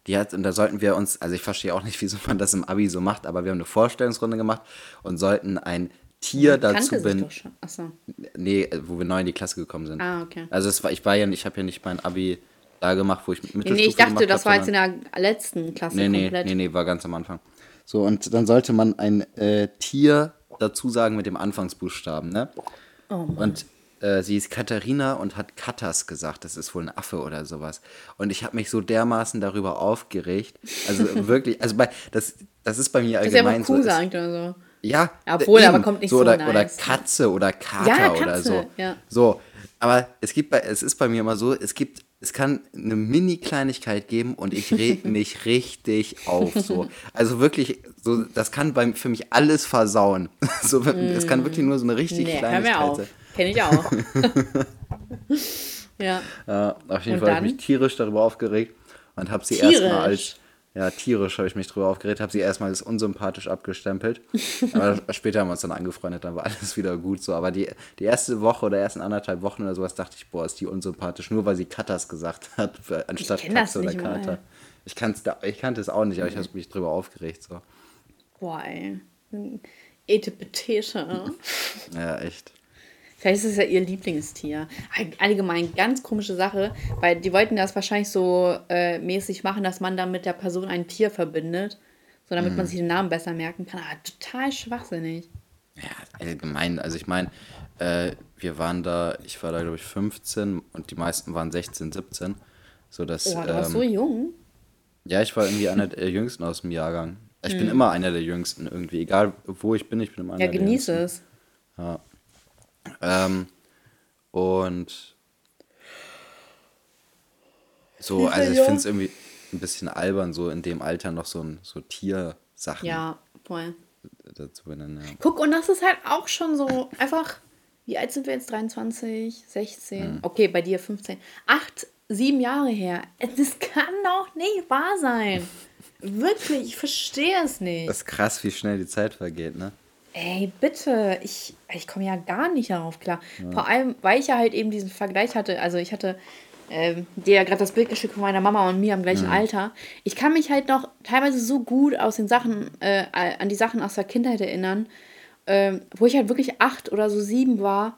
die hat, und da sollten wir uns, also ich verstehe auch nicht, wieso man das im Abi so macht, aber wir haben eine Vorstellungsrunde gemacht und sollten ein Tier dazu Kannte sich bin. Achso. Nee, äh, wo wir neu in die Klasse gekommen sind. Ah, okay. Also es war, ich war ja, ich habe ja nicht mein Abi da gemacht, wo ich mit Nee, Mittelstufe nee, ich dachte, das hab, war jetzt in der letzten Klasse Nee, nee, komplett. nee, nee, war ganz am Anfang. So, und dann sollte man ein äh, Tier dazu sagen mit dem Anfangsbuchstaben, ne? Oh Mann. Und äh, sie ist Katharina und hat Katas gesagt. Das ist wohl ein Affe oder sowas. Und ich habe mich so dermaßen darüber aufgeregt. Also wirklich, also bei, das, das ist bei mir Dass er allgemein so. Kuh es- sagt oder so. Ja, Obwohl, eben. aber kommt nicht so oder, nice. oder Katze oder Kater Ja, oder Katze, so. ja. So, aber es gibt bei, es ist bei mir immer so, es gibt, es kann eine Mini-Kleinigkeit geben und ich reg mich richtig auf. So. Also wirklich, so, das kann bei, für mich alles versauen. So, Es kann wirklich nur so eine richtig Nee, Kleinigkeit sein. Kenn ich auch. ja. Ja, auf jeden Und Fall habe ich mich tierisch darüber aufgeregt und habe sie erstmal als ja, tierisch habe ich mich darüber aufgeregt, habe sie erstmal als unsympathisch abgestempelt. Aber später haben wir uns dann angefreundet, dann war alles wieder gut so. Aber die, die erste Woche oder ersten anderthalb Wochen oder sowas dachte ich, boah, ist die unsympathisch, nur weil sie Katas gesagt hat, anstatt Katze oder. Kater. Ich, kann's da, ich kannte es auch nicht, aber ich habe mich darüber aufgeregt. So. Boah, ey. Etepetete. Ja, echt. Vielleicht ist es ja ihr Lieblingstier. Allgemein ganz komische Sache, weil die wollten das wahrscheinlich so äh, mäßig machen, dass man dann mit der Person ein Tier verbindet, so damit Mhm. man sich den Namen besser merken kann. Aber total schwachsinnig. Ja, allgemein. Also ich meine, äh, wir waren da, ich war da glaube ich 15 und die meisten waren 16, 17. So dass, Oh, du warst ähm, so jung. Ja, ich war irgendwie einer der Jüngsten aus dem Jahrgang. Ich Hm. bin immer einer der Jüngsten irgendwie. Egal wo ich bin, ich bin immer einer Ja, der genieße Jüngsten. es. Ähm, und so, also ich finde es irgendwie ein bisschen albern, so in dem Alter noch so, ein, so Tiersachen Ja, voll. dazu benennen. Ja. Guck, und das ist halt auch schon so einfach. Wie alt sind wir jetzt? 23, 16? Hm. Okay, bei dir 15. Acht, sieben Jahre her. Das kann doch nicht wahr sein. Wirklich, ich verstehe es nicht. Das ist krass, wie schnell die Zeit vergeht, ne? Ey, bitte, ich, ich komme ja gar nicht darauf klar. Vor allem, weil ich ja halt eben diesen Vergleich hatte. Also ich hatte ähm, dir ja gerade das Bild geschickt von meiner Mama und mir im gleichen Alter. Ich kann mich halt noch teilweise so gut aus den Sachen, äh, an die Sachen aus der Kindheit erinnern, ähm, wo ich halt wirklich acht oder so sieben war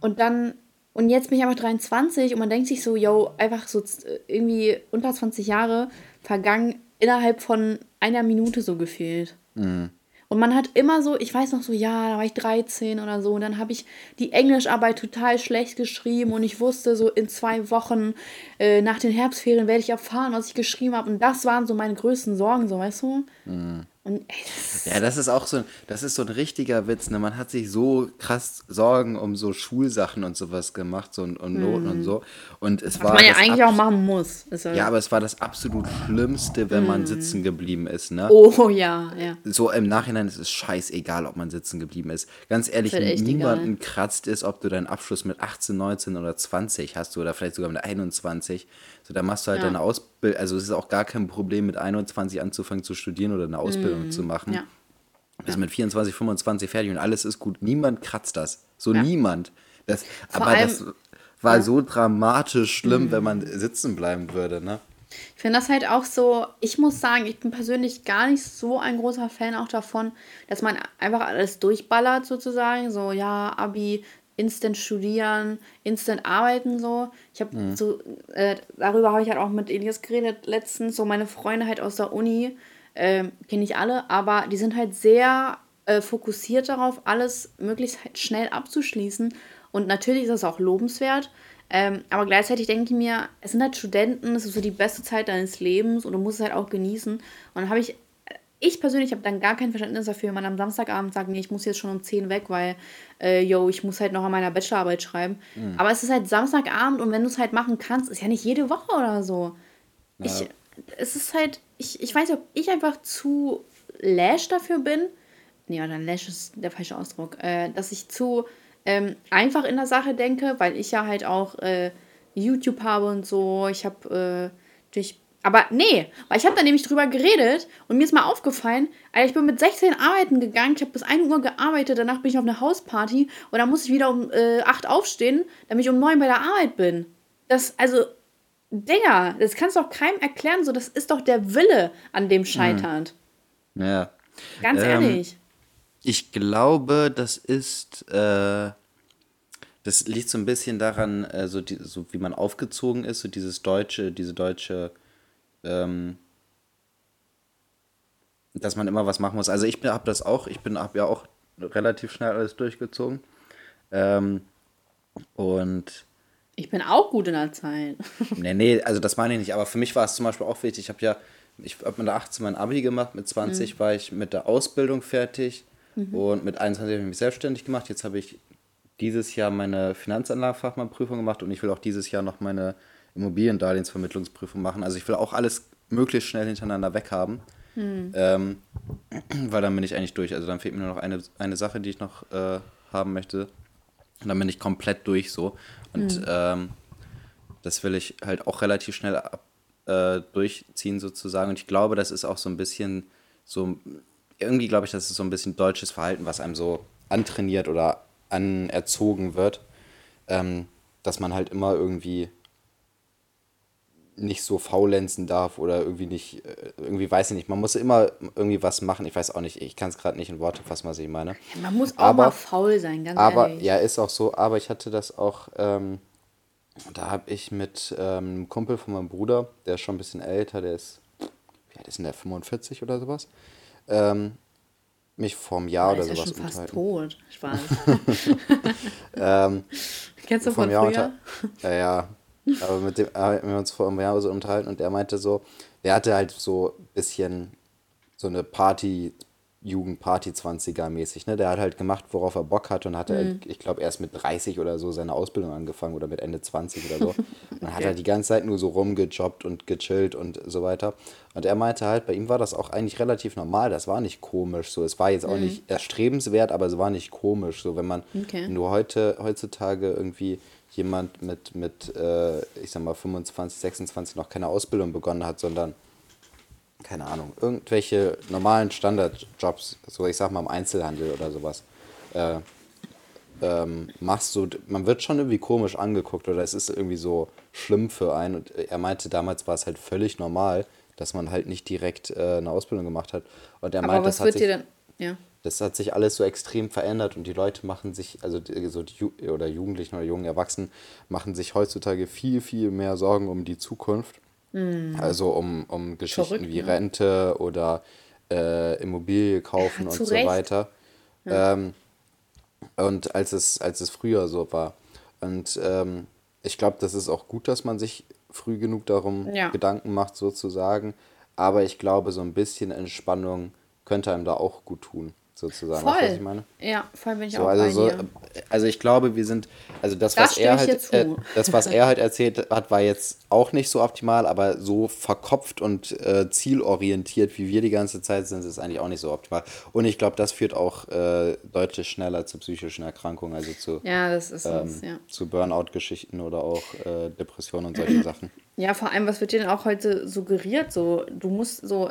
und dann und jetzt bin ich einfach 23 und man denkt sich so, yo, einfach so z- irgendwie unter 20 Jahre vergangen innerhalb von einer Minute so gefühlt. Und man hat immer so, ich weiß noch so, ja, da war ich 13 oder so. Und dann habe ich die Englischarbeit total schlecht geschrieben und ich wusste so, in zwei Wochen äh, nach den Herbstferien werde ich erfahren, was ich geschrieben habe. Und das waren so meine größten Sorgen, so, weißt du? Und ey, Ja, das ist auch so, das ist so ein richtiger Witz. Ne? Man hat sich so krass Sorgen um so Schulsachen und sowas gemacht so, und, und Noten und so. Und es was war man ja eigentlich auch machen muss. Ja, Ja, aber es war das absolut Schlimmste, wenn man sitzen geblieben ist. Ne? oh ja, ja. So im Nachhinein ist es scheißegal, ob man sitzen geblieben ist. Ganz ehrlich, halt niemanden egal. kratzt es, ob du deinen Abschluss mit 18, 19 oder 20 hast du oder vielleicht sogar mit 21. So, da machst du halt Ja. deine Ausbildung. Also es ist auch gar kein Problem, mit 21 anzufangen zu studieren oder eine Ausbildung zu machen. Mhm. Ja. Bist mit 24, 25 fertig und alles ist gut. Niemand kratzt das. So Ja. niemand. Das, Vor aber allem- das war so dramatisch schlimm, wenn man sitzen bleiben würde, ne? Ich finde das halt auch so, ich muss sagen, ich bin persönlich gar nicht so ein großer Fan auch davon, dass man einfach alles durchballert sozusagen. So, ja, Abi, instant studieren, instant arbeiten so. Ich habe so, äh, darüber habe ich halt auch mit Elias geredet letztens, so meine Freunde halt aus der Uni, ähm, kenne ich alle, aber die sind halt sehr äh, fokussiert darauf, alles möglichst halt schnell abzuschließen. Und natürlich ist das auch lobenswert. Ähm, aber gleichzeitig denke ich mir, es sind halt Studenten, es ist so die beste Zeit deines Lebens und du musst es halt auch genießen. Und dann habe ich, ich persönlich habe dann gar kein Verständnis dafür, wenn man am Samstagabend sagt, nee, ich muss jetzt schon um 10 weg, weil, äh, yo, ich muss halt noch an meiner Bachelorarbeit schreiben. Aber es ist halt Samstagabend und wenn du es halt machen kannst, ist ja nicht jede Woche oder so. Ich, es ist halt, ich, ich weiß nicht, ob ich einfach zu lash dafür bin. Nee, dann lash ist der falsche Ausdruck. Äh, dass ich zu ähm, einfach in der Sache denke, weil ich ja halt auch äh, YouTube habe und so. Ich habe äh, durch Aber nee, weil ich habe da nämlich drüber geredet und mir ist mal aufgefallen, Alter, ich bin mit 16 arbeiten gegangen, ich habe bis 1 Uhr gearbeitet, danach bin ich auf eine Hausparty und dann muss ich wieder um äh, 8 aufstehen, damit ich um 9 bei der Arbeit bin. Das, also, Digga, das kannst du doch keinem erklären, so, das ist doch der Wille, an dem scheitert. Ja. Ganz Ähm, ehrlich. Ich glaube, das ist, äh, das liegt so ein bisschen daran, äh, so, die, so wie man aufgezogen ist, so dieses deutsche, diese deutsche, ähm, dass man immer was machen muss. Also ich habe das auch, ich bin, habe ja auch relativ schnell alles durchgezogen. Ähm, und Ich bin auch gut in der Zeit. Nee, nee, also das meine ich nicht. Aber für mich war es zum Beispiel auch wichtig. Ich habe ja, ich habe mit der 18 mein Abi gemacht, mit 20 war ich mit der Ausbildung fertig und mit 21 habe ich mich selbstständig gemacht. Jetzt habe ich dieses Jahr meine Finanzanlagenfachmannprüfung gemacht und ich will auch dieses Jahr noch meine Immobiliendarlehensvermittlungsprüfung machen. Also ich will auch alles möglichst schnell hintereinander weghaben. Ähm, weil dann bin ich eigentlich durch. Also dann fehlt mir nur noch eine, eine Sache, die ich noch äh, haben möchte. Und dann bin ich komplett durch so. Und ähm, das will ich halt auch relativ schnell ab, äh, durchziehen sozusagen. Und ich glaube, das ist auch so ein bisschen so, irgendwie glaube ich, das ist so ein bisschen deutsches Verhalten, was einem so antrainiert oder anerzogen wird, ähm, dass man halt immer irgendwie nicht so faulenzen darf oder irgendwie nicht, äh, irgendwie weiß ich nicht, man muss immer irgendwie was machen. Ich weiß auch nicht, ich kann es gerade nicht in Worte fassen, was ich meine. Man muss auch Aber- mal faul sein, ganz Aber ehrlich. ja, ist auch so. Aber ich hatte das auch. Ähm, da habe ich mit ähm, einem Kumpel von meinem Bruder, der ist schon ein bisschen älter, der ist, wie alt ist denn der, 45 oder sowas, ähm, mich vor einem Jahr Der oder ist ja sowas schon fast tot. Spaß. Ähm, Kennst du von früher? unter, ja, ja. Aber mit dem haben wir uns vor einem Jahr so unterhalten und der meinte so, der hatte halt so ein bisschen so eine Party, Jugendparty 20er mäßig, ne? Der hat halt gemacht, worauf er Bock hatte und hatte, Mhm. halt, ich glaube, erst mit 30 oder so seine Ausbildung angefangen oder mit Ende 20 oder so. Und dann hat er die ganze Zeit nur so rumgejobbt und gechillt und so weiter. Und er meinte halt, bei ihm war das auch eigentlich relativ normal, das war nicht komisch so. Es war jetzt auch Mhm. nicht erstrebenswert, aber es war nicht komisch so, wenn man, Okay. wenn du heute, heutzutage irgendwie jemand mit, mit äh, ich sag mal, 25, 26 noch keine Ausbildung begonnen hat, sondern keine Ahnung, irgendwelche normalen Standardjobs, so ich sag mal im Einzelhandel oder sowas, äh, ähm, machst du, man wird schon irgendwie komisch angeguckt oder es ist irgendwie so schlimm für einen. Und er meinte, damals war es halt völlig normal, dass man halt nicht direkt äh, eine Ausbildung gemacht hat. Und er meinte, was das hat sich, dir denn. Ja. Das hat sich alles so extrem verändert und die Leute machen sich, also die, so Ju oder Jugendlichen oder jungen Erwachsenen, machen sich heutzutage viel, viel mehr Sorgen um die Zukunft. Also um, um Geschichten Verrückt, wie ne? Rente oder äh, Immobilie kaufen Ja, und so Recht. weiter. Ähm, und als es, als es früher so war. Und ähm, ich glaube, das ist auch gut, dass man sich früh genug darum Ja. Gedanken macht, sozusagen. Aber ich glaube, so ein bisschen Entspannung könnte einem da auch gut tun, sozusagen. Weißt du, was ich Voll. meine? Ja, voll bin ich So, auch also, bei so, dir. also ich glaube, wir sind, also das, Da was er halt, äh, das, was er halt erzählt hat, war jetzt auch nicht so optimal, aber so verkopft und äh, zielorientiert, wie wir die ganze Zeit sind, ist eigentlich auch nicht so optimal. Und ich glaube, das führt auch äh, deutlich schneller zu psychischen Erkrankungen, also zu, Ja, das ist ähm, es, ja. zu Burnout-Geschichten oder auch äh, Depressionen und solche Sachen. Ja, vor allem, was wird dir denn auch heute suggeriert? So, du musst so,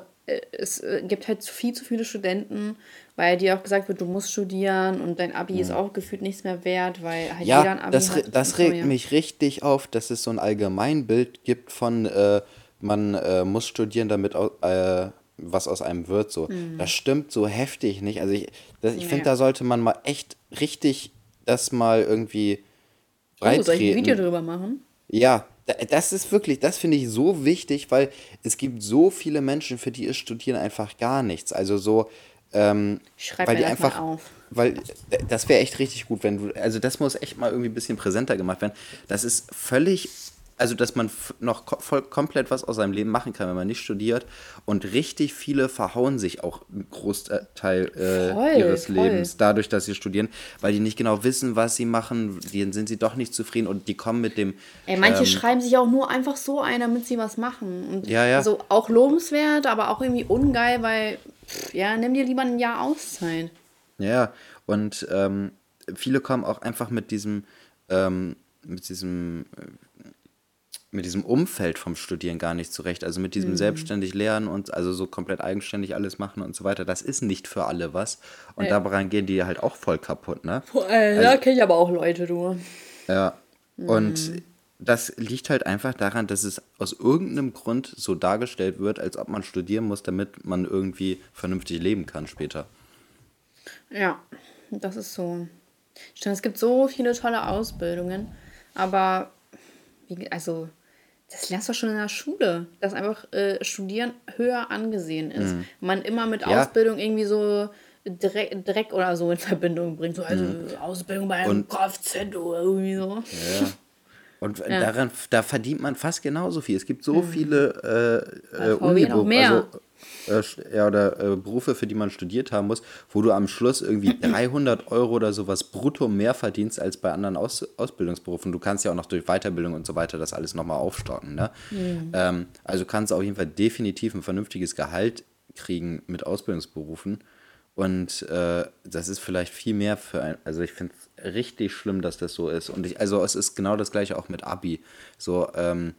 es äh, gibt halt viel zu viele Studenten, weil dir auch gesagt wird, du musst studieren und dein Abi ist auch gefühlt nichts mehr wert, weil halt jeder ein Ja, Abi das, hat. das so, regt ja. mich richtig auf, dass es so ein Allgemeinbild gibt von, äh, man äh, muss studieren, damit äh, was aus einem wird. So. Das stimmt so heftig nicht. Also ich, das, ich Nee. finde, da sollte man mal echt richtig das mal irgendwie Oh, soll ich ein. Video drüber machen? Ja, das ist wirklich, das finde ich so wichtig, weil es gibt so viele Menschen, für die ist Studieren einfach gar nichts. Also so, ähm, schreib weil mir die das mal einfach, auf. weil äh, das wäre echt richtig gut, wenn du, also das muss echt mal irgendwie ein bisschen präsenter gemacht werden. Das ist völlig, also dass man noch voll, komplett was aus seinem Leben machen kann, wenn man nicht studiert. Und richtig viele verhauen sich auch einen Großteil äh, Voll, ihres voll. Lebens dadurch, dass sie studieren, weil die nicht genau wissen, was sie machen. Die sind sie doch nicht zufrieden und die kommen mit dem Ey, manche ähm, schreiben sich auch nur einfach so ein, damit sie was machen. Und Ja, ja. so auch lobenswert, aber auch irgendwie ungeil, weil, pff, ja, nimm dir lieber ein Jahr Auszeit. Ja, und ähm, viele kommen auch einfach mit diesem, ähm, mit diesem, mit diesem Umfeld vom Studieren gar nicht zurecht. Also mit diesem Mhm. selbstständig lernen und also so komplett eigenständig alles machen und so weiter. Das ist nicht für alle was. Und Ja. daran gehen die halt auch voll kaputt, ne? Boah, ey, da kenne ich aber auch Leute, du. Ja. Mhm. Und das liegt halt einfach daran, dass es aus irgendeinem Grund so dargestellt wird, als ob man studieren muss, damit man irgendwie vernünftig leben kann später. Ja, das ist so. Stimmt, es gibt so viele tolle Ausbildungen, aber wie, also das lernst du schon in der Schule, dass einfach äh, Studieren höher angesehen ist. Man immer mit Ja. Ausbildung irgendwie so Dreck, Dreck oder so in Verbindung bringt. So, also Ausbildung bei einem Kfz oder irgendwie so. Ja. Und daran, da verdient man fast genauso viel. Es gibt so viele äh, äh, Uniberufe, also, äh, ja, oder äh, Berufe, für die man studiert haben muss, wo du am Schluss irgendwie 300 Euro oder sowas brutto mehr verdienst als bei anderen Aus Ausbildungsberufen. Du kannst ja auch noch durch Weiterbildung und so weiter das alles nochmal aufstocken. Ne? Ähm, also kannst du auf jeden Fall definitiv ein vernünftiges Gehalt kriegen mit Ausbildungsberufen. Und äh, das ist vielleicht viel mehr für ein, also ich finde es richtig schlimm, dass das so ist. Und ich, also es ist genau das gleiche auch mit Abi. So, ähm,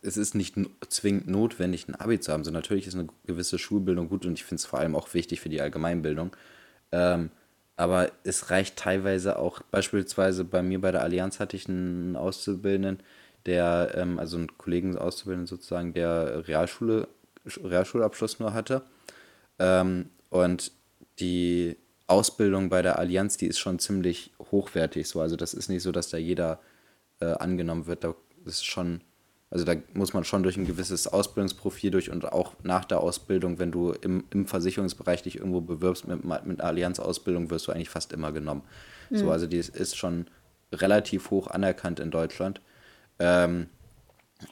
es ist nicht zwingend notwendig, ein Abi zu haben. So natürlich ist eine gewisse Schulbildung gut und ich finde es vor allem auch wichtig für die Allgemeinbildung. Ähm, aber es reicht teilweise auch, beispielsweise bei mir bei der Allianz hatte ich einen Auszubildenden, der, ähm, also einen Kollegen Auszubildenden sozusagen, der Realschule, Realschulabschluss nur hatte. Ähm, und die Ausbildung bei der Allianz, die ist schon ziemlich hochwertig so. Also das ist nicht so, dass da jeder äh, angenommen wird. Da ist schon, also da muss man schon durch ein gewisses Ausbildungsprofil durch und auch nach der Ausbildung, wenn du im, im Versicherungsbereich dich irgendwo bewirbst mit, mit einer Allianz-Ausbildung, wirst du eigentlich fast immer genommen. So, also die ist, ist schon relativ hoch anerkannt in Deutschland. Ähm,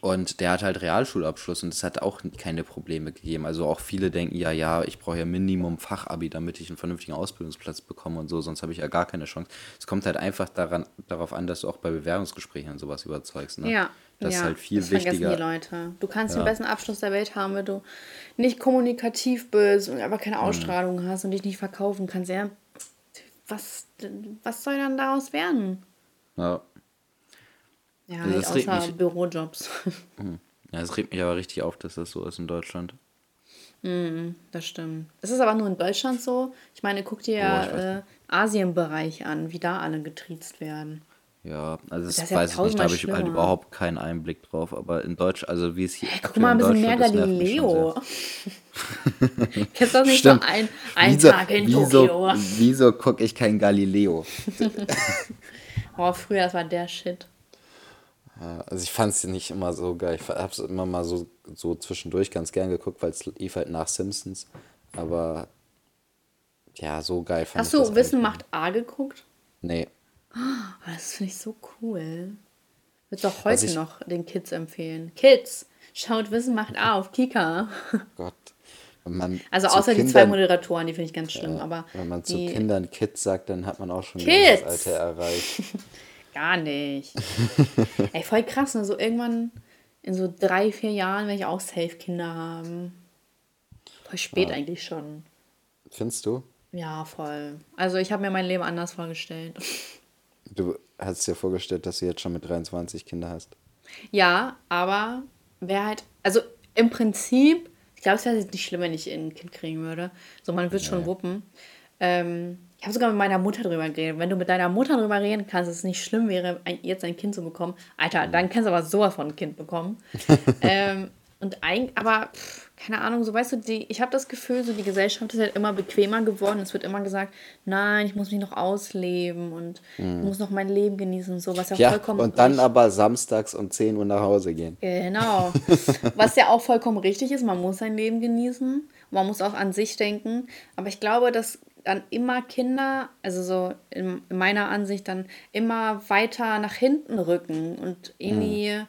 und der hat halt Realschulabschluss und es hat auch keine Probleme gegeben. Also auch viele denken, ja, ja, ich brauche ja Minimum Fachabi, damit ich einen vernünftigen Ausbildungsplatz bekomme und so, sonst habe ich ja gar keine Chance. Es kommt halt einfach daran, darauf an, dass du auch bei Bewerbungsgesprächen und sowas überzeugst. Ne? Ja. Das ja, ist halt viel das wichtiger. die Leute. Du kannst Ja. den besten Abschluss der Welt haben, wenn du nicht kommunikativ bist und aber Mhm. keine Ausstrahlung hast und dich nicht verkaufen kannst. Ja, was, was soll dann daraus werden? Ja. Ja, Also halt außer mich- Bürojobs. ja, es regt mich aber richtig auf, dass das so ist in Deutschland. Das stimmt. Es ist aber nur in Deutschland so. Ich meine, guck dir Oh, ja weiß äh, Asienbereich an, wie da alle getriezt werden. Ja, also das, Das ist ja weiß ich nicht, da habe ich halt überhaupt keinen Einblick drauf. Aber in Deutsch, also wie es hier Hey, guck mal ein in bisschen mehr Galileo. Kennst du das nicht Stimmt. so ein, ein wieso, Tag in wieso, Tokio? wieso gucke ich kein Galileo? Oh, früher, das war der Shit. Also ich fand es nicht immer so geil. Ich habe es immer mal so, so zwischendurch ganz gern geguckt, weil es lief halt nach Simpsons. Aber ja, so geil fand Hast ich das du Wissen macht A geguckt? Nee. Oh, das finde ich so cool. Würde doch Was heute ich- noch den Kids empfehlen. Kids, schaut Wissen macht A auf Kika. Gott. Also zu außer die zwei Kindern- Moderatoren, die finde ich ganz schlimm. aber Wenn man zu die Kindern Kids sagt, dann hat man auch schon das Alter erreicht. gar nicht. Ey, voll krass. Ne? So irgendwann in so drei, vier Jahren werde ich auch safe Kinder haben. Voll spät eigentlich schon. Findest du? Ja, voll. Also ich habe mir mein Leben anders vorgestellt. Du hast dir vorgestellt, dass du jetzt schon mit 23 Kinder hast. Ja, aber wäre halt, also im Prinzip, ich glaube, es wäre nicht schlimm, wenn ich ein Kind kriegen würde. So, man wird schon wuppen. Ähm, ich habe sogar mit meiner Mutter drüber geredet. Wenn du mit deiner Mutter drüber reden kannst, dass es nicht schlimm wäre, ein, jetzt ein Kind zu bekommen, Alter, dann kannst du aber sowas von ein Kind bekommen. ähm, und eigentlich, aber pff, keine Ahnung, so weißt du, die, ich habe das Gefühl, so die Gesellschaft ist halt immer bequemer geworden. Es wird immer gesagt, nein, ich muss mich noch ausleben und ich muss noch mein Leben genießen und so, was ja, Ja, vollkommen und dann richtig- aber samstags um 10 Uhr nach Hause gehen. Genau. Was ja auch vollkommen richtig ist, man muss sein Leben genießen. Man muss auch an sich denken. Aber ich glaube, dass dann immer Kinder, also so in, in meiner Ansicht, dann immer weiter nach hinten rücken. Und irgendwie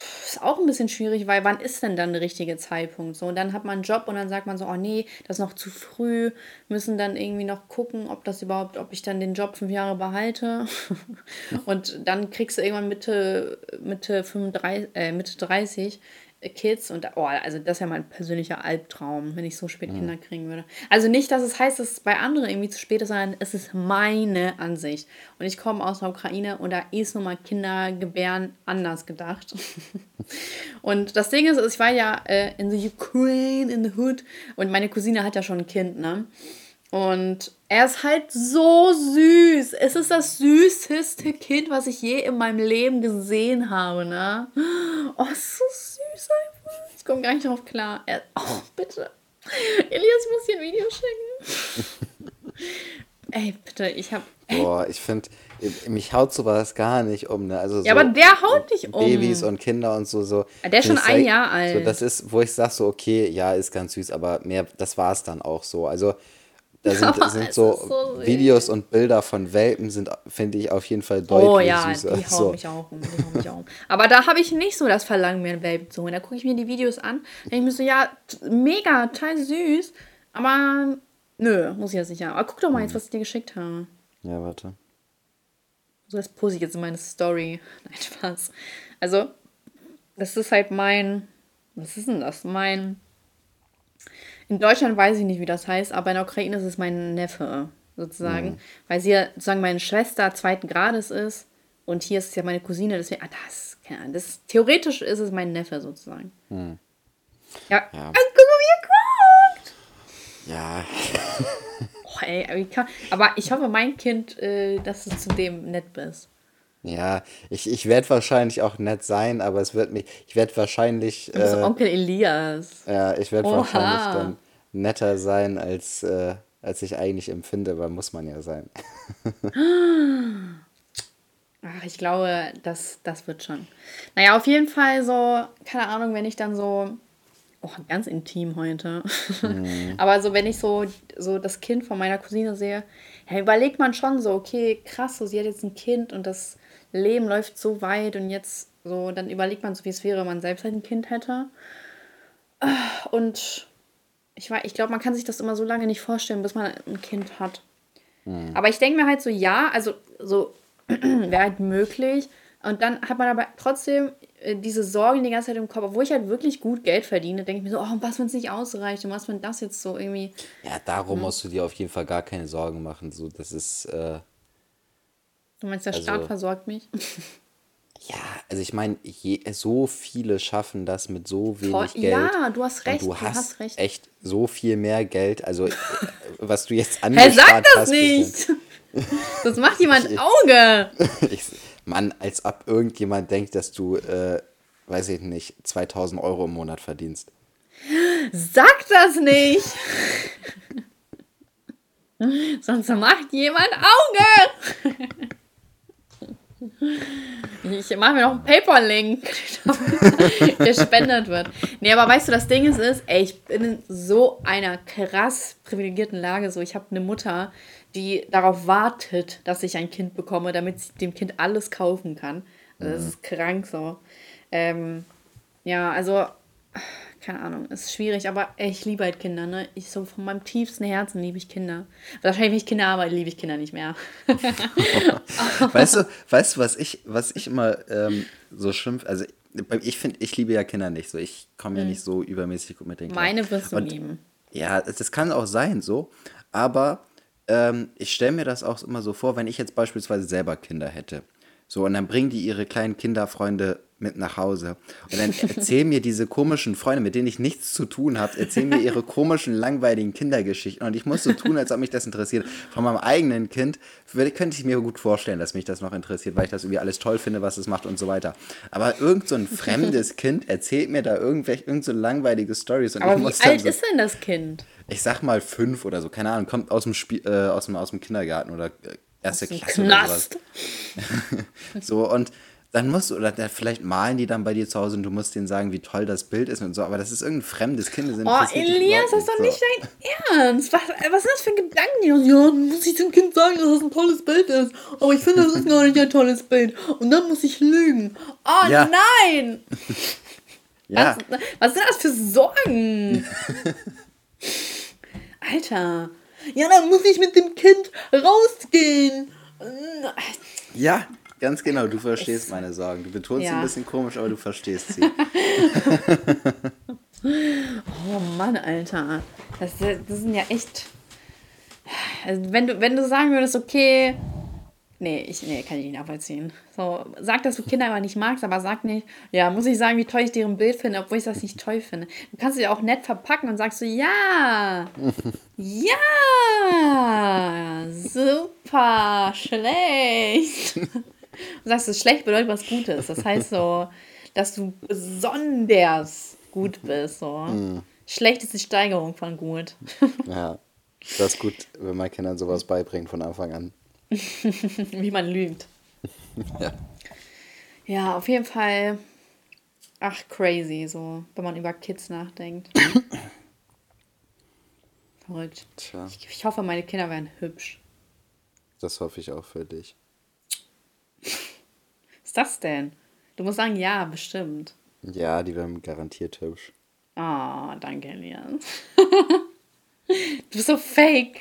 pff, ist auch ein bisschen schwierig, weil wann ist denn dann der richtige Zeitpunkt? So, und dann hat man einen Job und dann sagt man so, oh nee, das ist noch zu früh, müssen dann irgendwie noch gucken, ob das überhaupt, ob ich dann den Job fünf Jahre behalte. und dann kriegst du irgendwann Mitte, Mitte 35, äh, Mitte 30 Kids und oh, also das ist ja mein persönlicher Albtraum, wenn ich so spät Kinder kriegen würde. Also nicht, dass es heißt, dass es bei anderen irgendwie zu spät ist, sondern es ist meine Ansicht. Und ich komme aus der Ukraine und da ist nun mal Kindergebären anders gedacht. und das Ding ist, ich war ja äh, in the Ukraine, in the Hood und meine Cousine hat ja schon ein Kind, ne? Und er ist halt so süß. Es ist das süßeste Kind, was ich je in meinem Leben gesehen habe, ne? Oh, so süß einfach. Ich komme gar nicht drauf klar. Er, oh, bitte. Elias, muss dir ein Video schicken. Ey, bitte, ich hab. Boah, ich finde, mich haut sowas gar nicht um, ne? Also so ja, aber der haut dich um. Babys und Kinder und so. so der ist schon ein Jahr alt. So, das ist, wo ich sage so, okay, ja, ist ganz süß, aber mehr, das war es dann auch so. Also da sind, oh, sind so, so Videos und Bilder von Welpen, sind, finde ich, auf jeden Fall deutlich oh, ja, süßer. Die hauen so. mich auch um. Die hauen mich auch um. Aber da habe ich nicht so das Verlangen, mir einen Welpen zu holen. Da gucke ich mir die Videos an, denke ich mir so, ja, mega, total süß. Aber nö, muss ich jetzt nicht haben. Aber guck doch mal jetzt, was ich dir geschickt habe. Ja, warte. So, das pose ich jetzt in meine Story. Nein, Spaß. Also, das ist halt mein. Was ist denn das? Mein in Deutschland weiß ich nicht, wie das heißt, aber in der Ukraine ist es mein Neffe sozusagen, mhm. weil sie ja sozusagen meine Schwester zweiten Grades ist und hier ist es ja meine Cousine, deswegen, ah, das, keine Ahnung, das, theoretisch ist es mein Neffe sozusagen. Mhm. Ja, ja. Also, guck mal, wie er guckt! Ja. oh, ey, aber ich hoffe, mein Kind, äh, dass du zu dem nett bist. Ja, ich, ich werde wahrscheinlich auch nett sein, aber es wird mich, ich werde wahrscheinlich. Äh, Onkel Elias. Ja, ich werde wahrscheinlich dann netter sein, als, äh, als ich eigentlich empfinde, aber muss man ja sein. Ach, ich glaube, das, das wird schon. Naja, auf jeden Fall so, keine Ahnung, wenn ich dann so, oh, ganz intim heute. Mhm. aber so, wenn ich so, so das Kind von meiner Cousine sehe, ja, überlegt man schon so, okay, krass, so, sie hat jetzt ein Kind und das Leben läuft so weit und jetzt so, dann überlegt man so, wie es wäre, wenn man selbst halt ein Kind hätte. Und ich, ich glaube, man kann sich das immer so lange nicht vorstellen, bis man ein Kind hat. Mhm. Aber ich denke mir halt so, ja, also so wäre halt möglich. Und dann hat man aber trotzdem äh, diese Sorgen die ganze Zeit im Kopf, obwohl ich halt wirklich gut Geld verdiene, denke ich mir so, oh, was, wenn es nicht ausreicht und was, wenn das jetzt so irgendwie. Ja, darum hm. musst du dir auf jeden Fall gar keine Sorgen machen. So, das ist. Äh, du meinst, der also, Staat versorgt mich? Ja, also ich meine, so viele schaffen das mit so wenig Voll, Geld. Ja, du hast recht. du, hast, hast, recht. echt so viel mehr Geld. Also, äh, was du jetzt angespart hast. Hey, sag das nicht! das macht jemand ich, Auge! ich, Mann, als ob irgendjemand denkt, dass du, äh, weiß ich nicht, 2000 Euro im Monat verdienst. Sag das nicht! Sonst macht jemand Auge! Ich mache mir noch einen Paper-Link, der gespendet wird. Nee, aber weißt du, das Ding ist, ist, ey, ich bin in so einer krass privilegierten Lage. So, ich habe eine Mutter, die darauf wartet, dass ich ein Kind bekomme, damit sie dem Kind alles kaufen kann. Also, das mhm. ist krank so. Ähm, ja, also keine Ahnung, ist schwierig, aber ey, ich liebe halt Kinder, ne? Ich so von meinem tiefsten Herzen liebe ich Kinder. Wahrscheinlich, wenn ich Kinder habe, liebe ich Kinder nicht mehr. weißt du, weißt du, was ich, was ich immer ähm, so schimpf, also ich finde, ich liebe ja Kinder nicht so. Ich komme ja mhm. nicht so übermäßig gut mit den Kindern. Meine wirst du Und, lieben. Ja, das kann auch sein so, aber ähm, ich stelle mir das auch immer so vor, wenn ich jetzt beispielsweise selber Kinder hätte. So, und dann bringen die ihre kleinen Kinderfreunde mit nach Hause. Und dann erzählen mir diese komischen Freunde, mit denen ich nichts zu tun habe, erzählen mir ihre komischen, langweiligen Kindergeschichten. Und ich muss so tun, als ob mich das interessiert. Von meinem eigenen Kind könnte ich mir gut vorstellen, dass mich das noch interessiert, weil ich das irgendwie alles toll finde, was es macht und so weiter. Aber irgend so ein fremdes Kind erzählt mir da irgendwelche, irgend so langweilige Stories. Aber wie alt so, ist denn das Kind? Ich sag mal fünf oder so, keine Ahnung, kommt aus dem, Spiel, äh, aus dem, aus dem Kindergarten oder äh, erste Klasse Knast. oder sowas. so, und dann musst du, oder vielleicht malen die dann bei dir zu Hause und du musst denen sagen, wie toll das Bild ist und so, aber das ist irgendein fremdes Kind. Oh, Elias, das ist doch nicht dein Ernst. Was, was sind das für Gedanken? Ja, dann muss ich dem Kind sagen, dass das ein tolles Bild ist. Aber ich finde, das ist gar nicht ein tolles Bild. Und dann muss ich lügen. Oh ja. nein! ja. Was, was sind das für Sorgen? Alter. Ja, dann muss ich mit dem Kind rausgehen. Ja, Ganz genau, du verstehst meine Sorgen. Du betonst sie Ja. ein bisschen komisch, aber du verstehst sie. Oh Mann, Alter. Das, das sind ja echt. Also wenn du, wenn du sagen würdest, okay. Nee, ich, nee, kann ich nicht nachvollziehen. So, sag, dass du Kinder aber nicht magst, aber sag nicht, ja, muss ich sagen, wie toll ich deren Bild finde, obwohl ich das nicht toll finde. Du kannst es ja auch nett verpacken und sagst so, ja, ja, super, schlecht. Und sagst du, schlecht bedeutet was Gutes. Das heißt so, dass du besonders gut bist. So. Schlecht ist die Steigerung von gut. Ja, das ist gut, wenn man Kindern sowas beibringt von Anfang an. Wie man lügt. Ja. Ja, auf jeden Fall. Ach, crazy, so, wenn man über Kids nachdenkt. Verrückt. Tja, Ich, ich hoffe, meine Kinder werden hübsch. das hoffe ich auch für dich. Ist das denn? Du musst sagen, ja, bestimmt. Ja, die werden garantiert hübsch. Ah, danke, Elias. du bist so fake.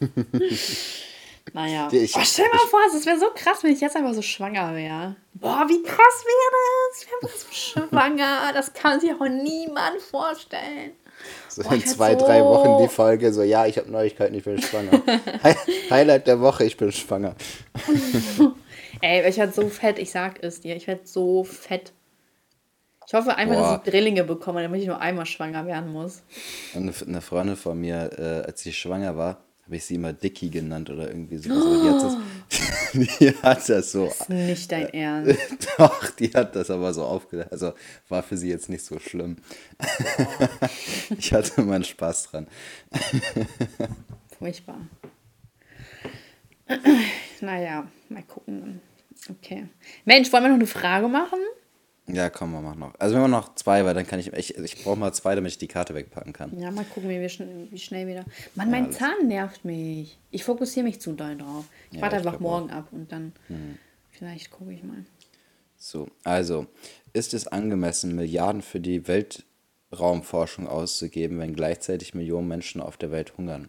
naja. Ich- Boah, stell dir mal vor, es wäre so krass, wenn ich jetzt einfach so schwanger wäre. Boah, wie krass wäre das? Ich wäre so schwanger. Das kann sich auch niemand vorstellen. So Boah, in zwei, so- drei Wochen die Folge, so, ja, ich habe Neuigkeiten, ich bin schwanger. Hi Highlight der Woche, ich bin schwanger. Ey, ich werde so fett, ich sag es dir. Ich werde so fett. Ich hoffe einfach, Boah. dass ich Drillinge bekomme, damit ich nur einmal schwanger werden muss. Eine, eine Freundin von mir, äh, als sie schwanger war, habe ich sie immer Dicky genannt oder irgendwie sowas. Aber die hat das, die hat das so. Das ist nicht dein Ernst. Doch, die hat das aber so aufgedacht. Also war für sie jetzt nicht so schlimm. ich hatte meinen Spaß dran. Furchtbar. naja, mal gucken. Okay. Mensch, wollen wir noch eine Frage machen? Ja, komm, wir machen noch. Also wir machen noch zwei, weil dann kann ich. Ich, ich brauche mal zwei, damit ich die Karte wegpacken kann. Ja, mal gucken, wie, wir schn wie schnell wieder. Mann, mein alles Zahn nervt mich. Ich fokussiere mich zu doll drauf. Ich Ja, warte einfach glaub auch. morgen ab und dann vielleicht gucke ich mal. So, also, ist es angemessen, Milliarden für die Weltraumforschung auszugeben, wenn gleichzeitig Millionen Menschen auf der Welt hungern?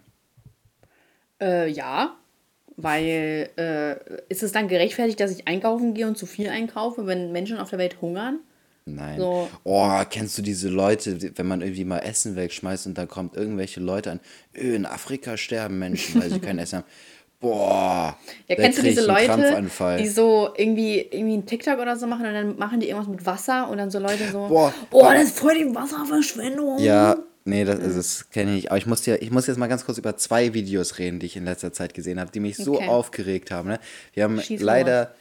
Äh, ja. Weil, äh, ist es dann gerechtfertigt, dass ich einkaufen gehe und zu viel einkaufe, wenn Menschen auf der Welt hungern? Nein. So. Oh, kennst du diese Leute, wenn man irgendwie mal Essen wegschmeißt und dann kommt irgendwelche Leute an, öh, in Afrika sterben Menschen, weil sie kein Essen haben. Boah, Ja, kennst du diese Leute, die so irgendwie, irgendwie einen TikTok oder so machen und dann machen die irgendwas mit Wasser und dann so Leute so, Boah. oh, das ist voll die Wasserverschwendung. Ja, nee, das, also das kenne ich nicht. Aber ich muss, dir, ich muss jetzt mal ganz kurz über zwei Videos reden, die ich in letzter Zeit gesehen habe, die mich so Okay. aufgeregt haben. Ne? Wir haben Schieß leider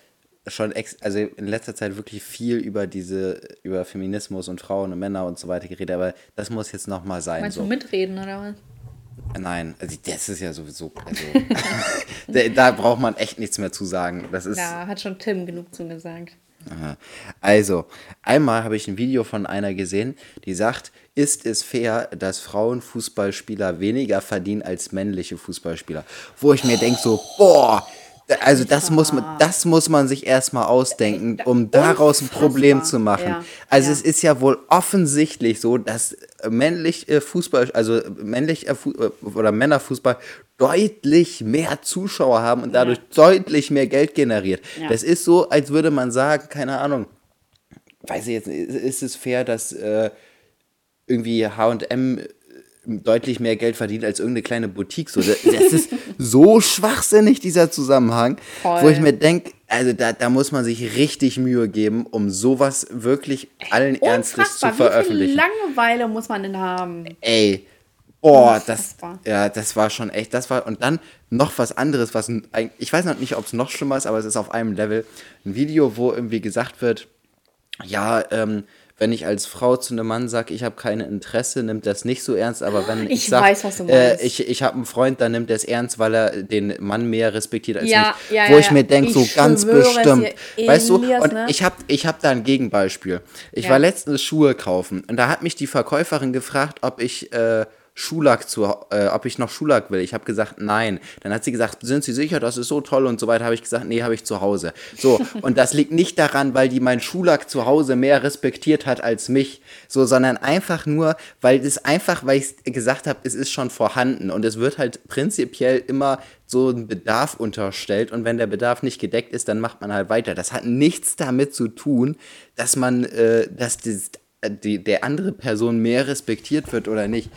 schon ex also in letzter Zeit wirklich viel über diese, über Feminismus und Frauen und Männer und so weiter geredet, aber das muss jetzt nochmal sein. Meinst so. du mitreden oder was? Nein, also das ist ja sowieso. Also, da, da braucht man echt nichts mehr zu sagen. Das ist. Ja, hat schon Tim genug zugesagt. Also, einmal habe ich ein Video von einer gesehen, die sagt, ist es fair, dass Frauenfußballspieler weniger verdienen als männliche Fußballspieler? Wo ich mir denke so, boah, also das muss man, das muss man sich erstmal ausdenken, um daraus ein Problem zu machen. Ja, Also ja. es ist ja wohl offensichtlich so, dass männlich äh, Fußball, also männlich äh, äh, oder Männerfußball deutlich mehr Zuschauer haben und dadurch deutlich mehr Geld generiert. Ja. Das ist so, als würde man sagen, keine Ahnung, weiß ich jetzt, nicht, ist es fair, dass äh, irgendwie H&M deutlich mehr Geld verdient als irgendeine kleine Boutique. So, das, das ist so schwachsinnig, dieser Zusammenhang, Voll. wo ich mir denke, also da, da muss man sich richtig Mühe geben, um sowas wirklich allen Ernstes zu Unfassbar, wie viel veröffentlichen. Langeweile muss man denn haben? Ey, boah, das, ja, das war schon echt, das war, und dann noch was anderes, was, ich weiß noch nicht, ob es noch schlimmer ist, aber es ist auf einem Level, ein Video, wo irgendwie gesagt wird, ja, ähm, wenn ich als Frau zu einem Mann sage, ich habe kein Interesse, nimmt das nicht so ernst, aber wenn ich, Ich sag, weiß, was du äh, ich, ich habe einen Freund, dann nimmt er es ernst, weil er den Mann mehr respektiert als Ja, mich. ja, wo ja, ich mir denke, so ganz bestimmt. weißt du, und ne? ich habe ich hab da ein Gegenbeispiel. Ich war letztens Schuhe kaufen und da hat mich die Verkäuferin gefragt, ob ich äh, Schulack zu, äh, ob ich noch Schulack will. Ich habe gesagt, nein. Dann hat sie gesagt, sind Sie sicher, das ist so toll und so weiter. Habe ich gesagt, nee, habe ich zu Hause. So, und das liegt nicht daran, weil die mein Schulack zu Hause mehr respektiert hat als mich, so, sondern einfach nur, weil es einfach, weil ich gesagt habe, es ist schon vorhanden und es wird halt prinzipiell immer so ein Bedarf unterstellt und wenn der Bedarf nicht gedeckt ist, dann macht man halt weiter. Das hat nichts damit zu tun, dass man, äh, dass das, die, der andere Person mehr respektiert wird oder nicht.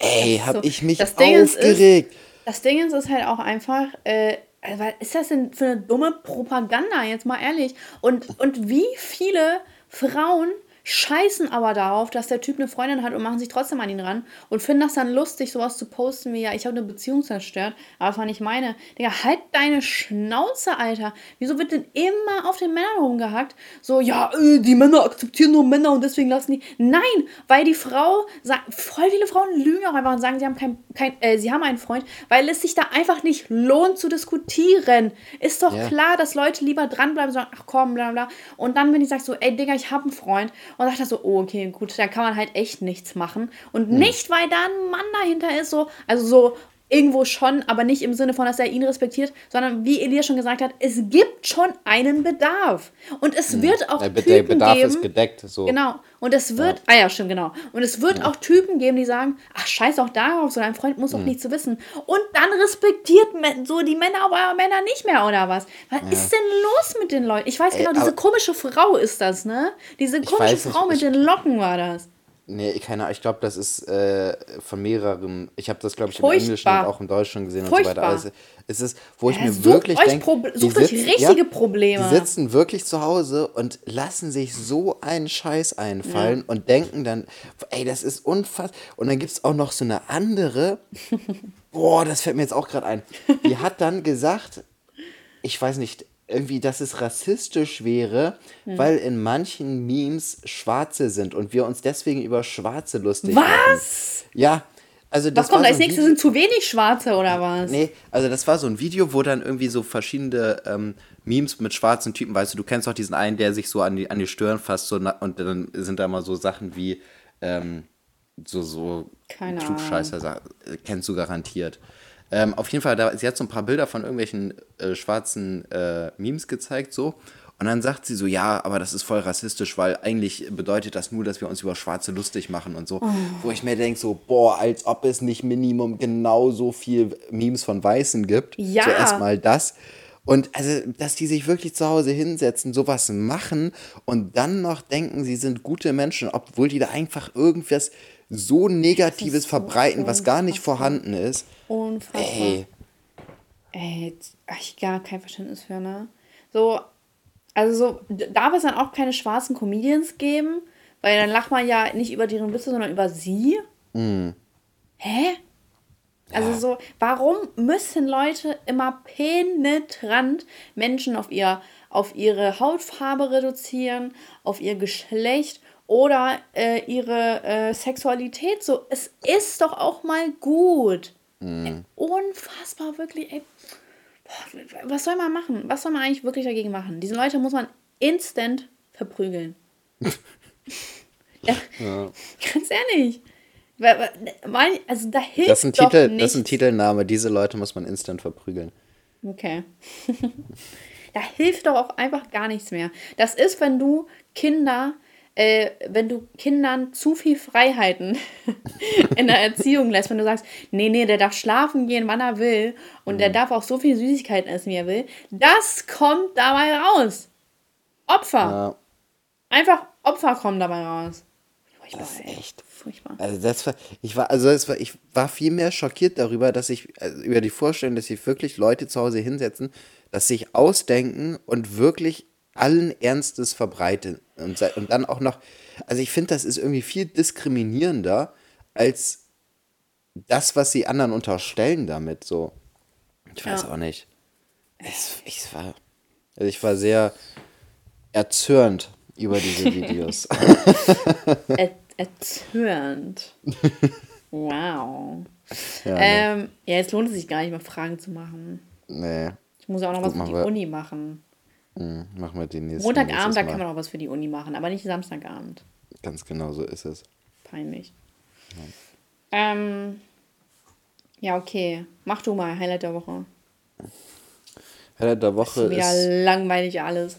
Ey, hab So, ich mich das Ding ist- aufgeregt. Das Ding ist, ist halt auch einfach, äh, also was ist das denn für eine dumme Propaganda, jetzt mal ehrlich? Und, und wie viele Frauen scheißen aber darauf, dass der Typ eine Freundin hat und machen sich trotzdem an ihn ran und finden das dann lustig, sowas zu posten wie, ja, ich habe eine Beziehung zerstört, aber das war nicht meine. Digga, halt deine Schnauze, Alter. Wieso wird denn immer auf den Männern rumgehackt? So, ja, äh, die Männer akzeptieren nur Männer und deswegen lassen die. Nein, weil die Frau, voll viele Frauen lügen auch einfach und sagen, sie haben, kein, kein, äh, sie haben einen Freund, weil es sich da einfach nicht lohnt zu diskutieren. Ist doch Ja. klar, dass Leute lieber dranbleiben und sagen, ach komm, bla bla. Und dann, wenn ich sage so, ey Digga, ich habe einen Freund und sagt er so, oh, okay, gut, da kann man halt echt nichts machen. Und nicht, weil da ein Mann dahinter ist, so, also so irgendwo schon, aber nicht im Sinne von, dass er ihn respektiert, sondern wie Elia schon gesagt hat, es gibt schon einen Bedarf. Und es wird auch Der, Typen der Bedarf geben, ist gedeckt. So. Genau. Und es wird, ah ja, stimmt, genau. Und es wird auch Typen geben, die sagen, ach, scheiß auch darauf, so dein Freund muss doch nichts zu wissen. Und dann respektiert so die Männer aber Männer nicht mehr, oder was? Was ist denn los mit den Leuten? Ich weiß genau, diese aber- komische Frau ist das, ne? Diese komische weiß nicht, Frau mit den Locken war das. Nee, keine Ahnung. Ich glaube, das ist äh, von mehreren. Ich habe das, glaube ich, im Englischen und auch im Deutschen gesehen und Furchtbar. so weiter. Also, es ist, wo ich Ja, mir sucht wirklich euch denke, Proble- sucht euch richtige Probleme. Die sitzen wirklich zu Hause und lassen sich so einen Scheiß einfallen und denken dann, ey, das ist unfassbar. Und dann gibt es auch noch so eine andere, boah, das fällt mir jetzt auch gerade ein. Die hat dann gesagt, ich weiß nicht, irgendwie, dass es rassistisch wäre, Hm. weil in manchen Memes Schwarze sind und wir uns deswegen über Schwarze lustig machen. Was? Ja, also das Was kommt als so nächstes? Video- Sind zu wenig Schwarze oder was? Nee, also das war so ein Video, wo dann irgendwie so verschiedene ähm, Memes mit schwarzen Typen, weißt du, du kennst doch diesen einen, der sich so an die, an die Stirn fasst so, und dann sind da mal so Sachen wie ähm, so, so Keine Klugscheißer, äh, kennst du garantiert. Ähm, auf jeden Fall, da, sie hat so ein paar Bilder von irgendwelchen äh, schwarzen äh, Memes gezeigt, so. Und dann sagt sie so, ja, aber das ist voll rassistisch, weil eigentlich bedeutet das nur, dass wir uns über Schwarze lustig machen und so. Oh. Wo ich mir denke, so, boah, als ob es nicht Minimum genauso viel Memes von Weißen gibt. Ja. Zuerst mal das. Und also, dass die sich wirklich zu Hause hinsetzen, sowas machen und dann noch denken, sie sind gute Menschen, obwohl die da einfach irgendwas so Negatives verbreiten, was gar nicht vorhanden ist. Unfassbar. Ey, Ey, ich gar kein Verständnis für, ne? So, also so, darf es dann auch keine schwarzen Comedians geben? Weil dann lacht man ja nicht über deren Witze, sondern über sie. Hä? Also so, warum müssen Leute immer penetrant Menschen auf, ihr, auf ihre Hautfarbe reduzieren, auf ihr Geschlecht oder äh, ihre äh, Sexualität? So, es ist doch auch mal gut. Ey, unfassbar, wirklich, ey. Boah, was soll man machen? Was soll man eigentlich wirklich dagegen machen? Diese Leute muss man instant verprügeln. ja, Ganz ehrlich. Also da hilft das ist ein doch Titel, nichts. das ist ein Titelname. Diese Leute muss man instant verprügeln. Okay. da hilft doch auch einfach gar nichts mehr. Das ist, wenn du Kinder, äh, wenn du Kindern zu viel Freiheiten in der Erziehung lässt, wenn du sagst, nee, nee, der darf schlafen gehen, wann er will und der darf auch so viel Süßigkeiten essen, wie er will, das kommt dabei raus. Opfer. Ja, Einfach Opfer kommen dabei raus. Furchtbar, das ist echt. Furchtbar. Also das war, ich war, also es war, ich war viel mehr schockiert darüber, dass ich, also über die Vorstellung, dass sich wirklich Leute zu Hause hinsetzen, dass sich ausdenken und wirklich allen Ernstes verbreiten. Und, und dann auch noch, also ich finde, das ist irgendwie viel diskriminierender als das, was sie anderen unterstellen damit, so. Ich weiß Ja. auch nicht. Es, ich war, also ich war sehr erzürnt über diese Videos. Er erzürnt. Wow. ja, ne? Ähm, ja, jetzt lohnt es sich gar nicht mehr Fragen zu machen. nee. Ich muss ja auch noch was Guck für mal, die Uni machen. Hm, Machen wir den nächsten. Montagabend, da kann man auch was für die Uni machen, aber nicht Samstagabend. Ganz genau so ist es. Peinlich. Ähm, ja, okay. Mach du mal Highlight der Woche. Highlight der Woche ist wieder ist. langweilig alles.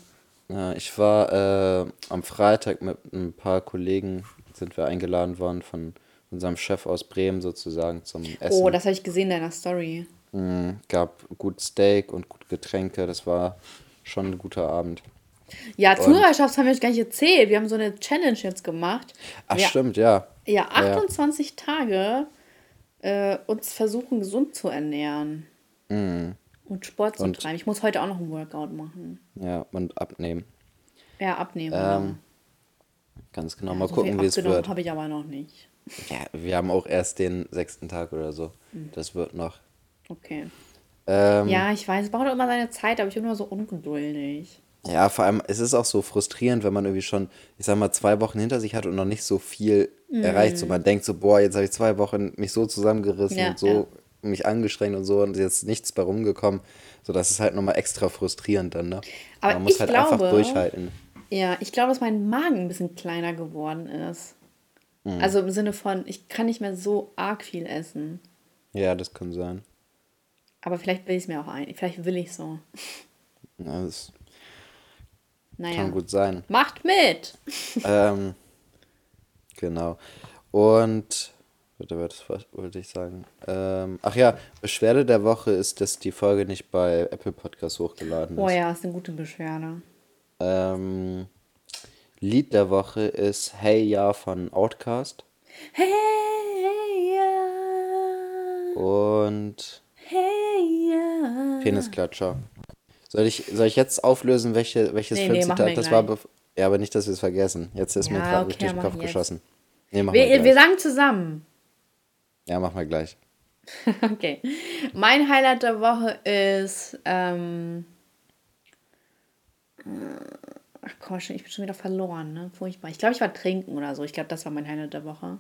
Ja, ich war äh, am Freitag mit ein paar Kollegen, sind wir eingeladen worden von unserem Chef aus Bremen sozusagen zum Essen. Oh, das habe ich gesehen in deiner Story. Mm, gab gut Steak und gut Getränke. Das war schon ein guter Abend. Ja, Zuhörerschaft haben wir euch gar nicht erzählt. Wir haben so eine Challenge jetzt gemacht. Ach, ja, stimmt, ja. Ja, Ja. 28 Tage äh, uns versuchen, gesund zu ernähren. Und Sport zu Mhm. Und- treiben. Ich muss heute auch noch ein Workout machen. Ja, und abnehmen. Ja, abnehmen. Ähm, Ganz genau. Mal so gucken, wie es wird. habe ich aber noch nicht. Ja, wir haben auch erst den sechsten Tag oder so. Mhm. Das wird noch. Okay. Ähm, Ja, ich weiß, es braucht auch immer seine Zeit, aber ich bin immer so ungeduldig. Ja, vor allem, es ist auch so frustrierend, wenn man irgendwie schon, ich sag mal, zwei Wochen hinter sich hat und noch nicht so viel Mhm. erreicht. So, man denkt so, boah, jetzt habe ich zwei Wochen mich so zusammengerissen Ja, und so ja. mich angestrengt und so und jetzt nichts bei rumgekommen. So, das ist halt nochmal extra frustrierend dann, ne? Aber man muss ich halt glaube- einfach durchhalten. Ja, ich glaube, dass mein Magen ein bisschen kleiner geworden ist. Mhm. Also im Sinne von, ich kann nicht mehr so arg viel essen. Ja, das kann sein. Aber vielleicht will ich es mir auch ein. Vielleicht will ich so. Ja, das Naja. kann gut sein. Macht mit! ähm, genau. Und, was wollte ich sagen? Ähm, ach ja, Beschwerde der Woche ist, dass die Folge nicht bei Apple Podcasts hochgeladen ist. Oh ja, ist eine gute Beschwerde. Ähm, Lied der Woche ist Hey Ya von Outcast. Hey, ja. Und Hey, ja. Penisklatscher. Soll ich, soll ich jetzt auflösen, welche, welches Nee, nee, Filmzitat wir das war? gleich. Ja, aber nicht, dass wir es vergessen. Jetzt ist mir Ja, gerade okay, richtig dann den Kopf geschossen. Nee, wir, Wir, wir sagen zusammen. Ja, machen wir gleich. Okay. Mein Highlight der Woche ist. Ähm, äh, ach komm, schon- ich bin schon wieder verloren, ne? Furchtbar. Ich glaube, ich war trinken oder so. Ich glaube, das war mein Highlight der Woche.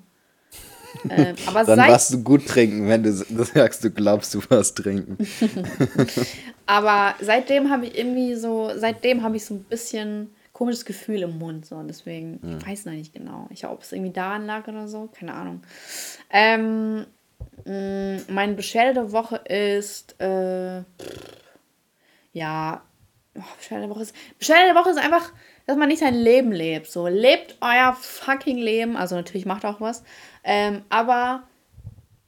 Ähm, aber Dann warst du gut trinken, wenn du sagst, du glaubst, du warst trinken. aber seitdem habe ich irgendwie so, seitdem habe ich so ein bisschen komisches Gefühl im Mund. So. Deswegen, ich weiß noch nicht genau. Ich ob es irgendwie daran lag oder so. Keine Ahnung. Ähm, mh, meine Beschwerde der Woche ist, äh, ja, oh, Beschwerde der Woche ist, Beschwerde der Woche ist einfach, dass man nicht sein Leben lebt. So, lebt euer fucking Leben. Also natürlich macht auch was. Ähm, aber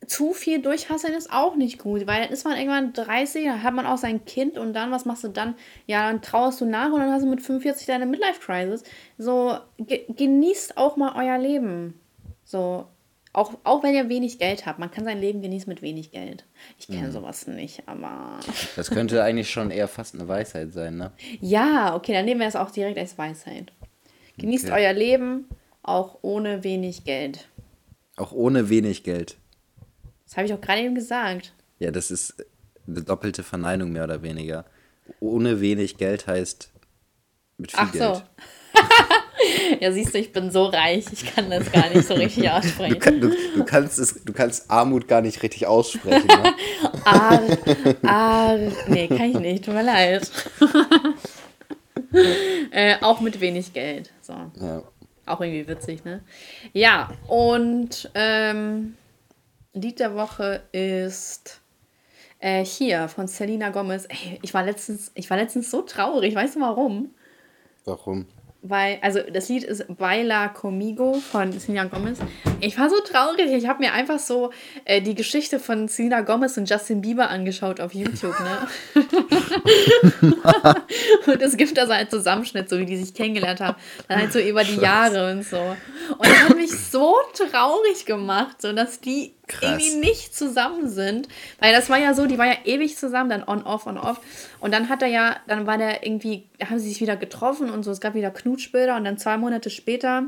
zu viel durchhasseln ist auch nicht gut, weil dann ist man irgendwann 30, dann hat man auch sein Kind und dann, was machst du dann? Ja, dann trauerst du nach und dann hast du mit 45 deine Midlife-Crisis. So, ge genießt auch mal euer Leben. So, auch, auch wenn ihr wenig Geld habt. Man kann sein Leben genießen mit wenig Geld. Ich kenne sowas nicht, aber. Das könnte eigentlich schon eher fast eine Weisheit sein, ne? Ja, okay, dann nehmen wir es auch direkt als Weisheit. Genießt Okay. euer Leben auch ohne wenig Geld. Auch ohne wenig Geld. Das habe ich auch gerade eben gesagt. Ja, das ist eine doppelte Verneinung mehr oder weniger. Ohne wenig Geld heißt mit viel Ach Geld. so. ja, siehst du, ich bin so reich, ich kann das gar nicht so richtig Du, aussprechen. kann, du, du, kannst es, du kannst Armut gar nicht richtig aussprechen. Ne? Ar, ar, nee, kann ich nicht, tut mir leid. äh, auch mit wenig Geld. So. Ja. Auch irgendwie witzig, ne? Ja, und ähm, Lied der Woche ist äh, hier von Selena Gomez. Ey, ich war letztens, ich war letztens so traurig, weißt du warum? Warum? Weil, also das Lied ist Baila Comigo von Selena Gomez. Ich war so traurig. Ich habe mir einfach so äh, die Geschichte von Selena Gomez und Justin Bieber angeschaut auf YouTube, ne? und es gibt da so einen Zusammenschnitt, so wie die sich kennengelernt haben. Dann halt so über die Jahre und so. Und das hat mich so traurig gemacht, so dass die Krass. irgendwie nicht zusammen sind. Weil das war ja so, die war ja ewig zusammen, dann on, off, on, off. Und dann hat er ja, dann war der irgendwie, haben sie sich wieder getroffen und so, es gab wieder Knutschbilder und dann zwei Monate später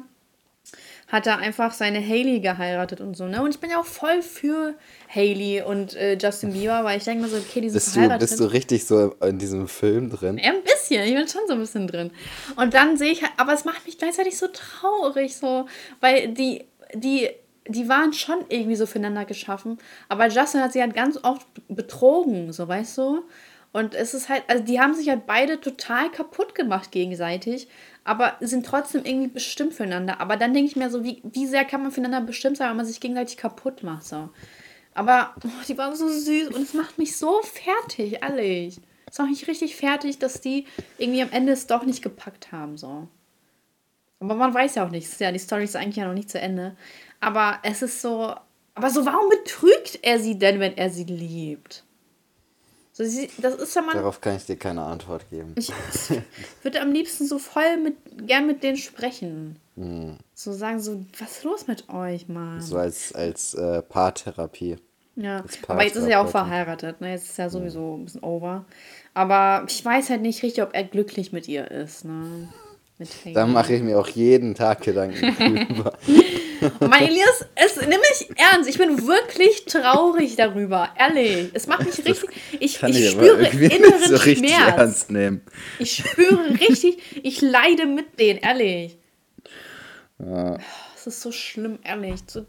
hat er einfach seine Hailey geheiratet und so, ne? Und ich bin ja auch voll für Hailey und äh, Justin Bieber, weil ich denke mir so, okay, die sind Bist du, verheiratet. bist du richtig so in diesem Film drin? Ja, ein bisschen. Ich bin schon so ein bisschen drin. Und dann sehe ich halt, aber es macht mich gleichzeitig so traurig, so, weil die, die, die waren schon irgendwie so füreinander geschaffen. Aber Justin hat sie halt ganz oft betrogen, so, weißt du? Und es ist halt, also die haben sich halt beide total kaputt gemacht gegenseitig, aber sind trotzdem irgendwie bestimmt füreinander. Aber dann denke ich mir so, wie, wie sehr kann man füreinander bestimmt sein, wenn man sich gegenseitig kaputt macht, so. Aber oh, die waren so süß und es macht mich so fertig, ehrlich. Es macht mich richtig fertig, dass die irgendwie am Ende es doch nicht gepackt haben, so. Aber man weiß ja auch nicht. Ja, die Story ist eigentlich ja noch nicht zu Ende. Aber es ist so. Aber so, warum betrügt er sie denn, wenn er sie liebt? So, sie, das ist ja man. Darauf kann ich dir keine Antwort geben. Ich würde am liebsten so voll mit, gern mit denen sprechen. Hm. So sagen, so, was ist los mit euch, Mann? So als, als äh, Paartherapie. Ja, aber jetzt ist er ja auch verheiratet, ne? Jetzt ist er sowieso ein bisschen over. Aber ich weiß halt nicht richtig, ob er glücklich mit ihr ist, ne? Da mache ich mir auch jeden Tag Gedanken drüber. mein Elias, es nimm mich ernst. Ich bin wirklich traurig darüber. Ehrlich. Es macht mich richtig. Ich, ich, ich spüre inneren so Schmerz. Ernst nehmen. Ich spüre richtig, ich leide mit denen, ehrlich. Ja. Es ist so schlimm, ehrlich. So,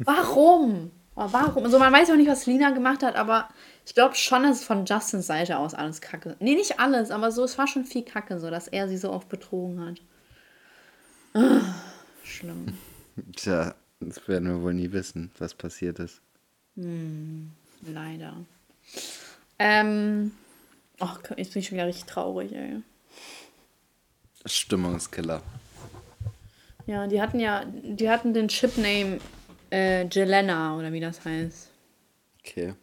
warum? Warum? Also man weiß ja auch nicht, was Lina gemacht hat, aber ich glaube schon, dass es von Justins Seite aus alles kacke. Nee, nicht alles, aber so, es war schon viel kacke, so, dass er sie so oft betrogen hat. Ah, schlimm. Tja, das werden wir wohl nie wissen, was passiert ist. Hm, leider. Ähm. Ach, oh, jetzt bin ich schon wieder richtig traurig, ey. Stimmungskiller. Ja, die hatten ja, die hatten den Chipname äh, Jelena oder wie das heißt. Okay.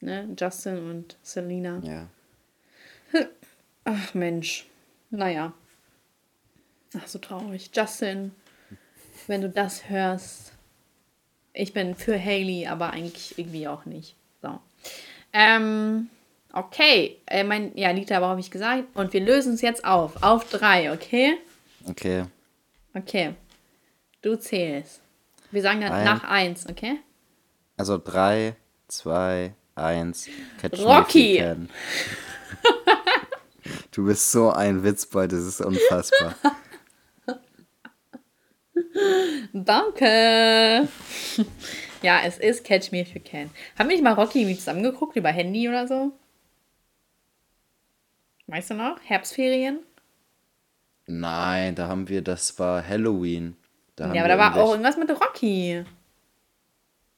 Ne? Justin und Selena. Ja. Ach Mensch. Naja. Ach, so traurig. Justin, wenn du das hörst, ich bin für Haley, aber eigentlich irgendwie auch nicht. So. Ähm, okay. Äh, mein, ja, Lita, aber habe ich gesagt. Und wir lösen es jetzt auf. Auf drei, okay? Okay. Okay. Du zählst. Wir sagen dann Ein. nach eins, okay? Also drei, zwei, eins. Catch Rocky! du bist so ein Witzbold, das ist unfassbar. Danke. ja, es ist Catch Me If You Can. Haben wir nicht mal Rocky irgendwie zusammengeguckt über Handy oder so? Weißt du noch? Herbstferien? Nein, da haben wir, das war Halloween. Da ja, aber da war auch irgendwas mit Rocky.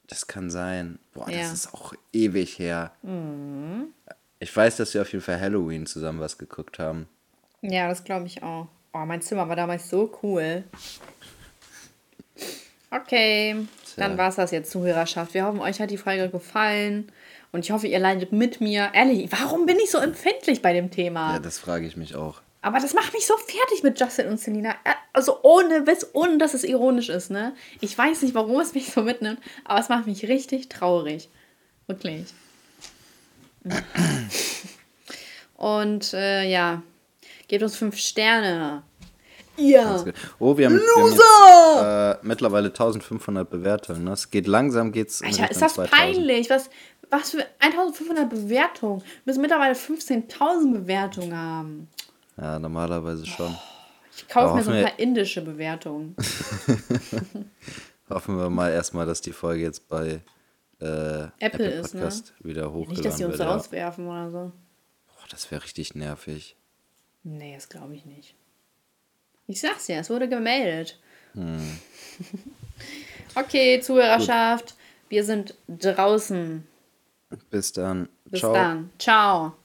Das kann sein. Boah, ja. das ist auch ewig her. Mhm. Ich weiß, dass wir auf jeden Fall Halloween zusammen was geguckt haben. Ja, das glaube ich auch. Oh, mein Zimmer war damals so cool. Okay, Tja. dann war es das jetzt, Zuhörerschaft. Wir hoffen, euch hat die Folge gefallen. Und ich hoffe, ihr leidet mit mir. Ehrlich, warum bin ich so empfindlich bei dem Thema? Ja, das frage ich mich auch. Aber das macht mich so fertig mit Justin und Selina. Äh, also ohne Witz, ohne dass es ironisch ist, ne? Ich weiß nicht, warum es mich so mitnimmt, aber es macht mich richtig traurig. Wirklich. Und äh, ja, gebt uns fünf Sterne. Ja. Oh, wir haben, wir haben jetzt, äh, mittlerweile 1500 Bewertungen. Ne? Es geht langsam, geht's. Alter, ist das 2000. peinlich? Was, was für 1500 Bewertungen? Wir müssen mittlerweile 15.000 Bewertungen haben. Ja, normalerweise schon. Ich kaufe mir so ein paar indische Bewertungen. hoffen wir mal erstmal, dass die Folge jetzt bei äh, Apple, Apple ist, ne? Wieder hochgeladen Nicht, dass sie uns wird, rauswerfen ja. oder so. Boah, das wäre richtig nervig. Nee, das glaube ich nicht. Ich sag's ja, es wurde gemeldet. Hm. okay, Zuhörerschaft, Gut. wir sind draußen. Bis dann. Bis Ciao. dann. Ciao.